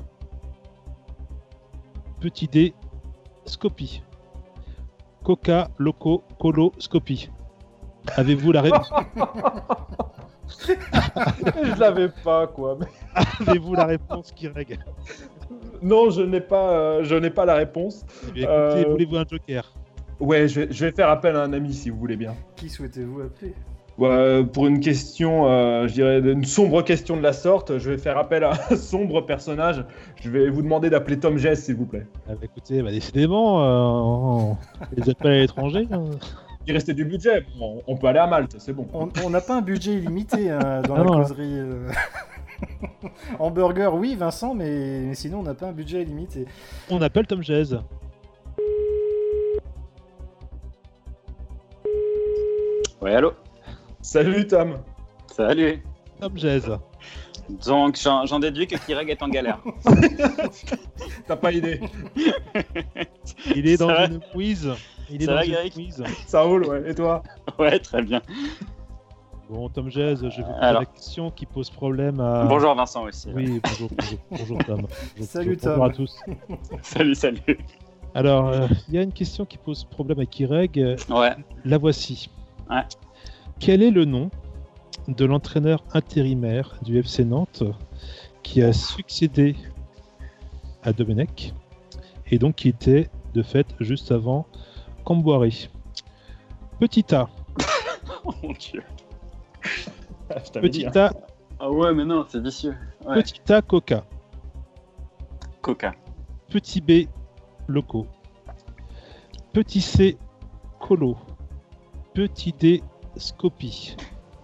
Petit D. Scopi. Coca, Loco, Colo, Scopi. Avez-vous la, ré- [laughs] je l'avais pas, quoi. Mais- Avez-vous la réponse qui règle Non, je n'ai pas, euh, je n'ai pas la réponse. Écoutez, Euh, voulez-vous un joker? Ouais, je vais, je vais faire appel à un ami si vous voulez bien. Qui souhaitez-vous appeler? Euh, pour une question, euh, je dirais une sombre question de la sorte, je vais faire appel à un sombre personnage. Je vais vous demander d'appeler Tom Jess, s'il vous plaît. Ah bah Écoutez, bah, décidément, euh, les appels à l'étranger. hein. Il restait du budget, bon, on peut aller à Malte, c'est bon. On n'a pas un budget illimité hein, dans Ah la non. causerie. euh. Hamburger, oui, Vincent, mais, sinon on n'a pas un budget illimité. On appelle Tom Jazz. Ouais, allô Salut Tom. Salut Tom Jazz. Donc, j'en déduis que Kireg est en galère. [laughs] T'as pas idée. Il est dans Ça va une quiz. Il est Ça dans va, une quiz. [laughs] Ça roule, ouais. Et toi Ouais, très bien. Bon, Tom Jazz, je vais vous poser la question qui pose problème à. Bonjour Vincent aussi. Oui, bonjour, bonjour, bonjour Tom. Bonjour, Salut, bonjour Tom. à tous. [laughs] Salut, salut. Alors, euh, il y a une question qui pose problème à Kireg. Ouais. La voici. Ouais. Quel est le nom de l'entraîneur intérimaire du FC Nantes qui a succédé à Domenech et donc qui était de fait juste avant Camboiré Petit A, [laughs] Oh mon dieu. Dit. petit hein. A, Ah ouais, mais non, c'est vicieux. Ouais. petit A Coca, Coca. petit B Loco, petit C Colo, petit D Scopi,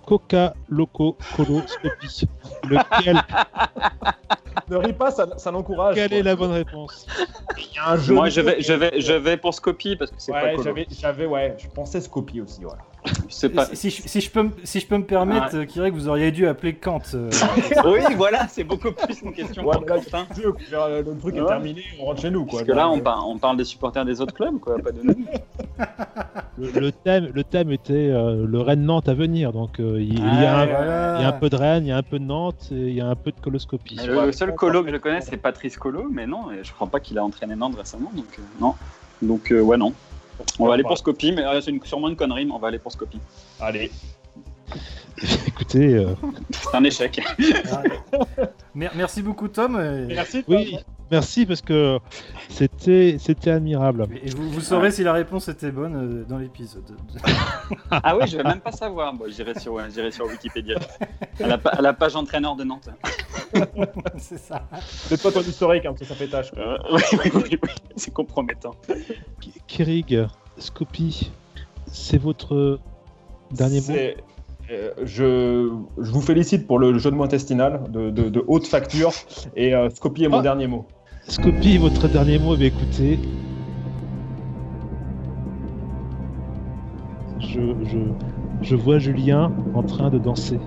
Coca Loco Colo Scopi. Lequel [laughs] Ne ris pas, ça, ça l'encourage. Quelle quoi. est la bonne réponse Il y a un jeu Moi, je vais, je vais, je vais pour Scopie parce que c'est pas Ouais, colo. j'avais, j'avais, ouais, je pensais Scopie aussi, voilà. Pas. Si, si je, si je peux, me- si je peux me permettre, euh, Kirek, vous auriez dû appeler Kant. euh, [laughs] Oui, voilà, c'est beaucoup plus une question Ouais, pour mais là, Quentin. Jeu, le truc est terminé, on rentre chez nous, quoi. Parce que là, on, par- on parle des supporters des autres clubs, quoi, pas de nous. [laughs] le, le thème, le thème était euh, le Rennes-Nantes à venir, donc euh, il, il y a Ah, un, voilà. il y a un peu de Rennes, il y a un peu de Nantes, et il y a un peu de coloscopie. Le, le seul colo que je connais, c'est Patrice Colo, mais non, je crois pas qu'il a entraîné Nantes récemment, donc euh, non. Donc, euh, ouais, non. On va aller pour Scopie, mais euh, c'est une- sûrement une connerie, mais on va aller pour Scopie. Allez. Écoutez, euh, C'est un échec. Mer- Merci beaucoup, Tom. et- Merci. oui, merci parce que c'était c'était admirable. Et vous, vous saurez si la réponse était bonne euh, dans l'épisode. Ah oui, je vais même pas savoir. Bon, j'irai sur, j'irai sur Wikipédia. À la, à la page entraîneur de Nantes. C'est ça. Fais pas ton historique, hein, parce que ça fait tâche. Euh, oui, oui, oui, c'est compromettant. K- Kirig, Scopi, c'est votre dernier mot euh, je, je vous félicite pour le jeu de mots intestinal de, de- de haute facture et euh, Scopie est mon Ah. dernier mot. Scopi, votre dernier mot, eh écoutez. Je, je, je vois Julien en train de danser.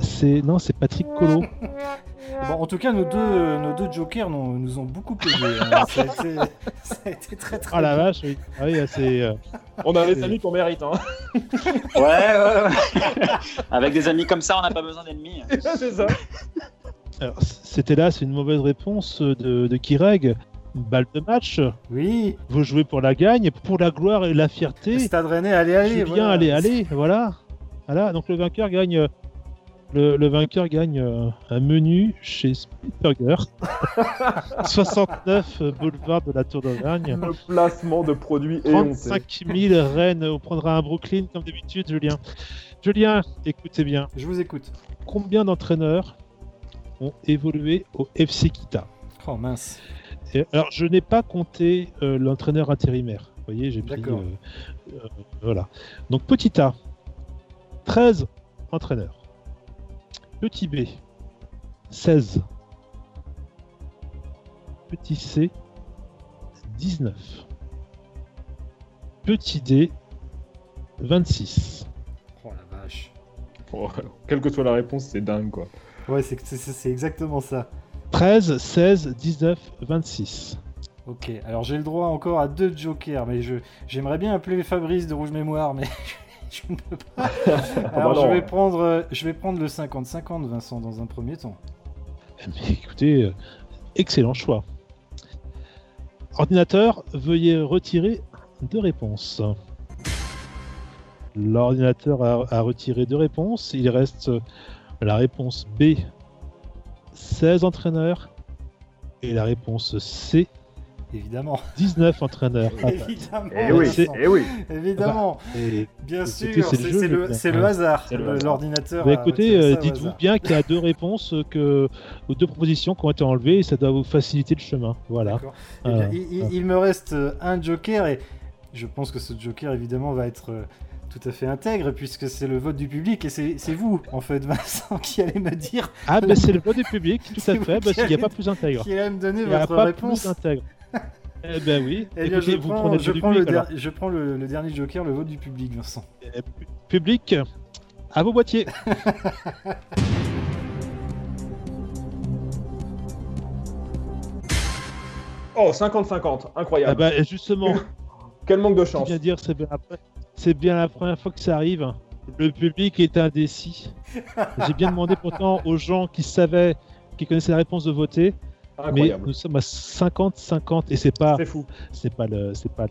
C'est non, c'est Patrick Colo. [laughs] Bon, en tout cas, nos deux, nos deux jokers nous, nous ont beaucoup aidé. hein. [laughs] ça, a été, ça a été très très Ah la bien. vache, oui. Ah oui, c'est. euh, On a les amis qu'on mérite. Hein. [laughs] Ouais, ouais, ouais. Avec des amis comme ça, on n'a pas besoin d'ennemis. c'est ça. alors, c'était là, c'est une mauvaise réponse de, de Kireg. Balle de match. Oui, Vous jouez pour la gagne, pour la gloire et la fierté. Stade Rennais, allez, allez. Julien, voilà. allez, allez, voilà. Voilà, donc le vainqueur gagne. Le, le vainqueur gagne euh, un menu chez Speedburger, 69 [laughs] euh, boulevard de la Tour d'Auvergne. Le placement de produits éhonté. 35 000 Rennes, on prendra un Brooklyn comme d'habitude, Julien. Julien, écoutez bien, Je vous écoute. combien d'entraîneurs ont évolué au FC Kita? Oh mince. Et Alors, je n'ai pas compté euh, l'entraîneur intérimaire. Vous voyez, j'ai pris. D'accord. euh, euh, voilà. Donc, petit A, 13 entraîneurs. Petit B, 16. Petit C, 19. Petit D, 26. Oh la vache. Oh, quelle que soit la réponse, c'est dingue quoi. Ouais, c'est c'est- c'est exactement ça. 13, 16, 19, 26. Ok, alors j'ai le droit encore à deux jokers, mais je j'aimerais bien appeler Fabrice de Rouge Mémoire, mais [laughs] je ne peux pas. Alors bah je vais prendre, euh, je vais prendre le 50-50, Vincent, dans un premier temps. Mais écoutez, euh, excellent choix. Ordinateur, veuillez retirer deux réponses. L'ordinateur a, a retiré deux réponses. Il reste euh, la réponse B, 16 entraîneurs, et la réponse C, Évidemment. 19 entraîneurs. Ah, [laughs] Évidemment. Eh oui, c'est- Vincent. eh oui. Évidemment. et- Bien Écoutez, sûr, c'est le hasard. L'ordinateur. Bah, a écoutez, euh, dites-vous bien qu'il y a deux réponses euh, que, aux deux propositions qui ont été enlevées et ça doit vous faciliter le chemin. Voilà. Eh bien, Ah, il, me reste euh, un joker et je pense que ce joker évidemment va être euh, tout à fait intègre puisque c'est le vote du public et c'est c'est vous en fait [laughs] Vincent qui allez me dire Ah, ben c'est le [laughs] vote du public, tout à fait, parce qu'il n'y a pas plus intègre. qui allait me donner Il n'y a votre pas réponse. plus intègre. [laughs] eh ben oui. Eh bien, je Écoutez, vous prends, prenez je le prends, le, public, alors. der- je prends le, le dernier joker, le vote du public, Vincent. Eh, pu- Public, à vos boîtiers. [laughs] Oh, 50-50, Ah incroyable. bah, et justement, [laughs] Quel manque de je chance. dire, c'est bien, la... c'est bien la première fois que ça arrive. Le public est indécis. J'ai bien demandé pourtant aux gens qui savaient, qui connaissaient la réponse de voter, mais nous sommes à 50-50 et c'est pas, C'est fou. c'est pas le, c'est pas,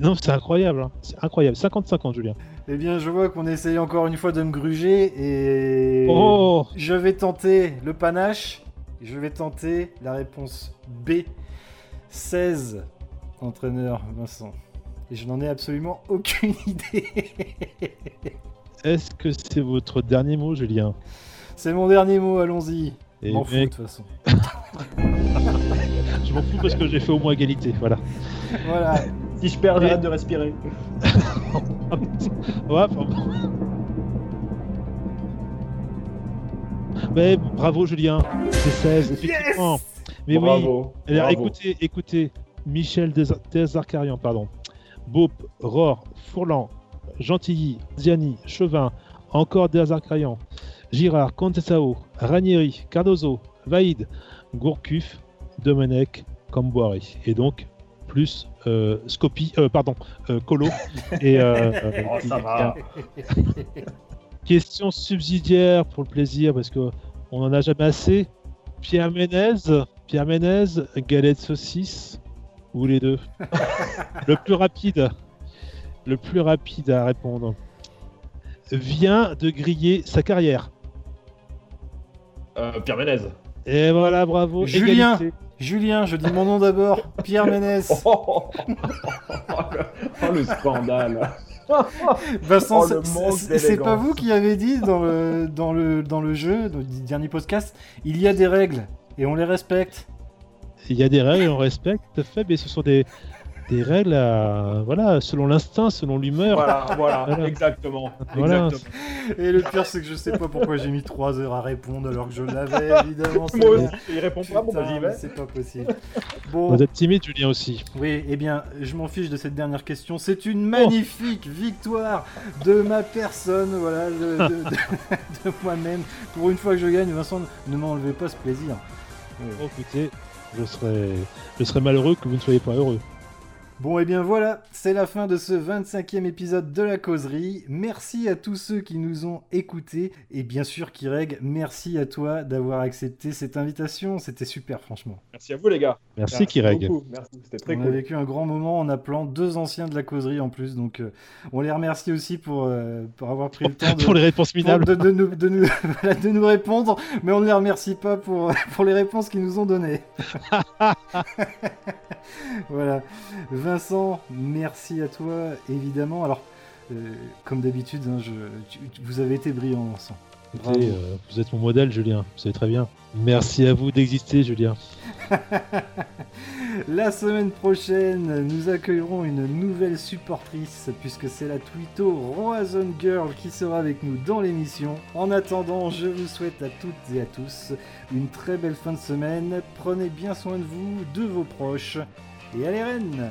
non, c'est incroyable, hein. c'est incroyable, 50-50, Julien. Eh bien, je vois qu'on essaye encore une fois de me gruger et Oh, je vais tenter le panache. Je vais tenter la réponse B. 16 entraîneur Vincent. Et je n'en ai absolument aucune [laughs] idée. est-ce que c'est votre dernier mot, Julien? C'est mon dernier mot, allons-y. Eh M'en fous de toute façon. [laughs] Je m'en fous parce que j'ai fait au moins égalité, voilà. Voilà. Si je perds, j'arrête de respirer. [laughs] Ouais, enfin, bon. Mais bravo Julien, c'est 16, effectivement. Mais oui, alors, bravo. écoutez, écoutez, Michel Des- Desarcarian, pardon, Beaup, Rohr, Fourlan, Gentilly, Ziani, Chevin, encore Desarcarian, Girard, Contessao, Ranieri, Cardozo, Vaïd, Gourcuff, Domenech, Camboire. Et donc, plus euh, Scopi, euh, pardon, euh, Colo. [laughs] et, euh, Oh, ça va. [laughs] Question subsidiaire pour le plaisir, parce que on en a jamais assez. Pierre Ménez, Pierre Ménez, galette saucisse, ou les deux? [laughs] Le plus rapide, le plus rapide à répondre, vient de griller sa carrière. Euh, Pierre Ménez. Et voilà, bravo. Julien. égalité. Julien, je dis mon nom d'abord. Pierre Ménès. Oh, le... oh, le scandale. Vincent, Oh, c'est- pas vous qui avez dit dans le, dans le, dans le jeu, dans le dernier podcast, il y a des règles et on les respecte. Il y a des règles, on respecte, tout à fait, mais ce sont des, des règles à, voilà, selon l'instinct, selon l'humeur. Voilà, voilà, Voilà. exactement. Voilà. exactement. Et le pire, c'est que je sais pas pourquoi j'ai mis 3 heures à répondre alors que je l'avais, évidemment. Moi aussi, il répond pas, bon bah j'y vais. C'est pas possible. Bon, Vous êtes timide, Julien aussi. oui, eh bien, je m'en fiche de cette dernière question. C'est une magnifique victoire de ma personne, voilà, de, de- de- [laughs] de moi-même. Pour une fois que je gagne, Vincent, ne m'enlevez pas ce plaisir. Oh, écoutez, je serais, je serais malheureux que vous ne soyez pas heureux. Bon, et bien voilà, c'est la fin de ce 25e épisode de la causerie. Merci à tous ceux qui nous ont écoutés. Et bien sûr, Kireg, merci à toi d'avoir accepté cette invitation. C'était super, franchement. Merci à vous les gars. Merci, Kireg. beaucoup. Merci, c'était très on a cool. vécu un grand moment en appelant deux anciens de la causerie en plus. Donc, euh, on les remercie aussi pour, euh, pour avoir pris le [laughs] temps de, Pour les réponses pour- minables. de, de nous, de, nous, [laughs] de nous répondre. Mais on ne les remercie pas pour, pour les réponses qu'ils nous ont données. [laughs] voilà. Vincent, merci à toi, évidemment. Alors, euh, comme d'habitude, hein, je, tu- tu- vous avez été brillant, Vincent. Bravo. Écoutez, euh, vous êtes mon modèle, Julien. Vous savez très bien. Merci à vous d'exister, Julien. [laughs] La semaine prochaine, nous accueillerons une nouvelle supportrice, puisque c'est la Twito Roazhon Girl qui sera avec nous dans l'émission. En attendant, je vous souhaite à toutes et à tous une très belle fin de semaine. Prenez bien soin de vous, de vos proches, et allez Rennes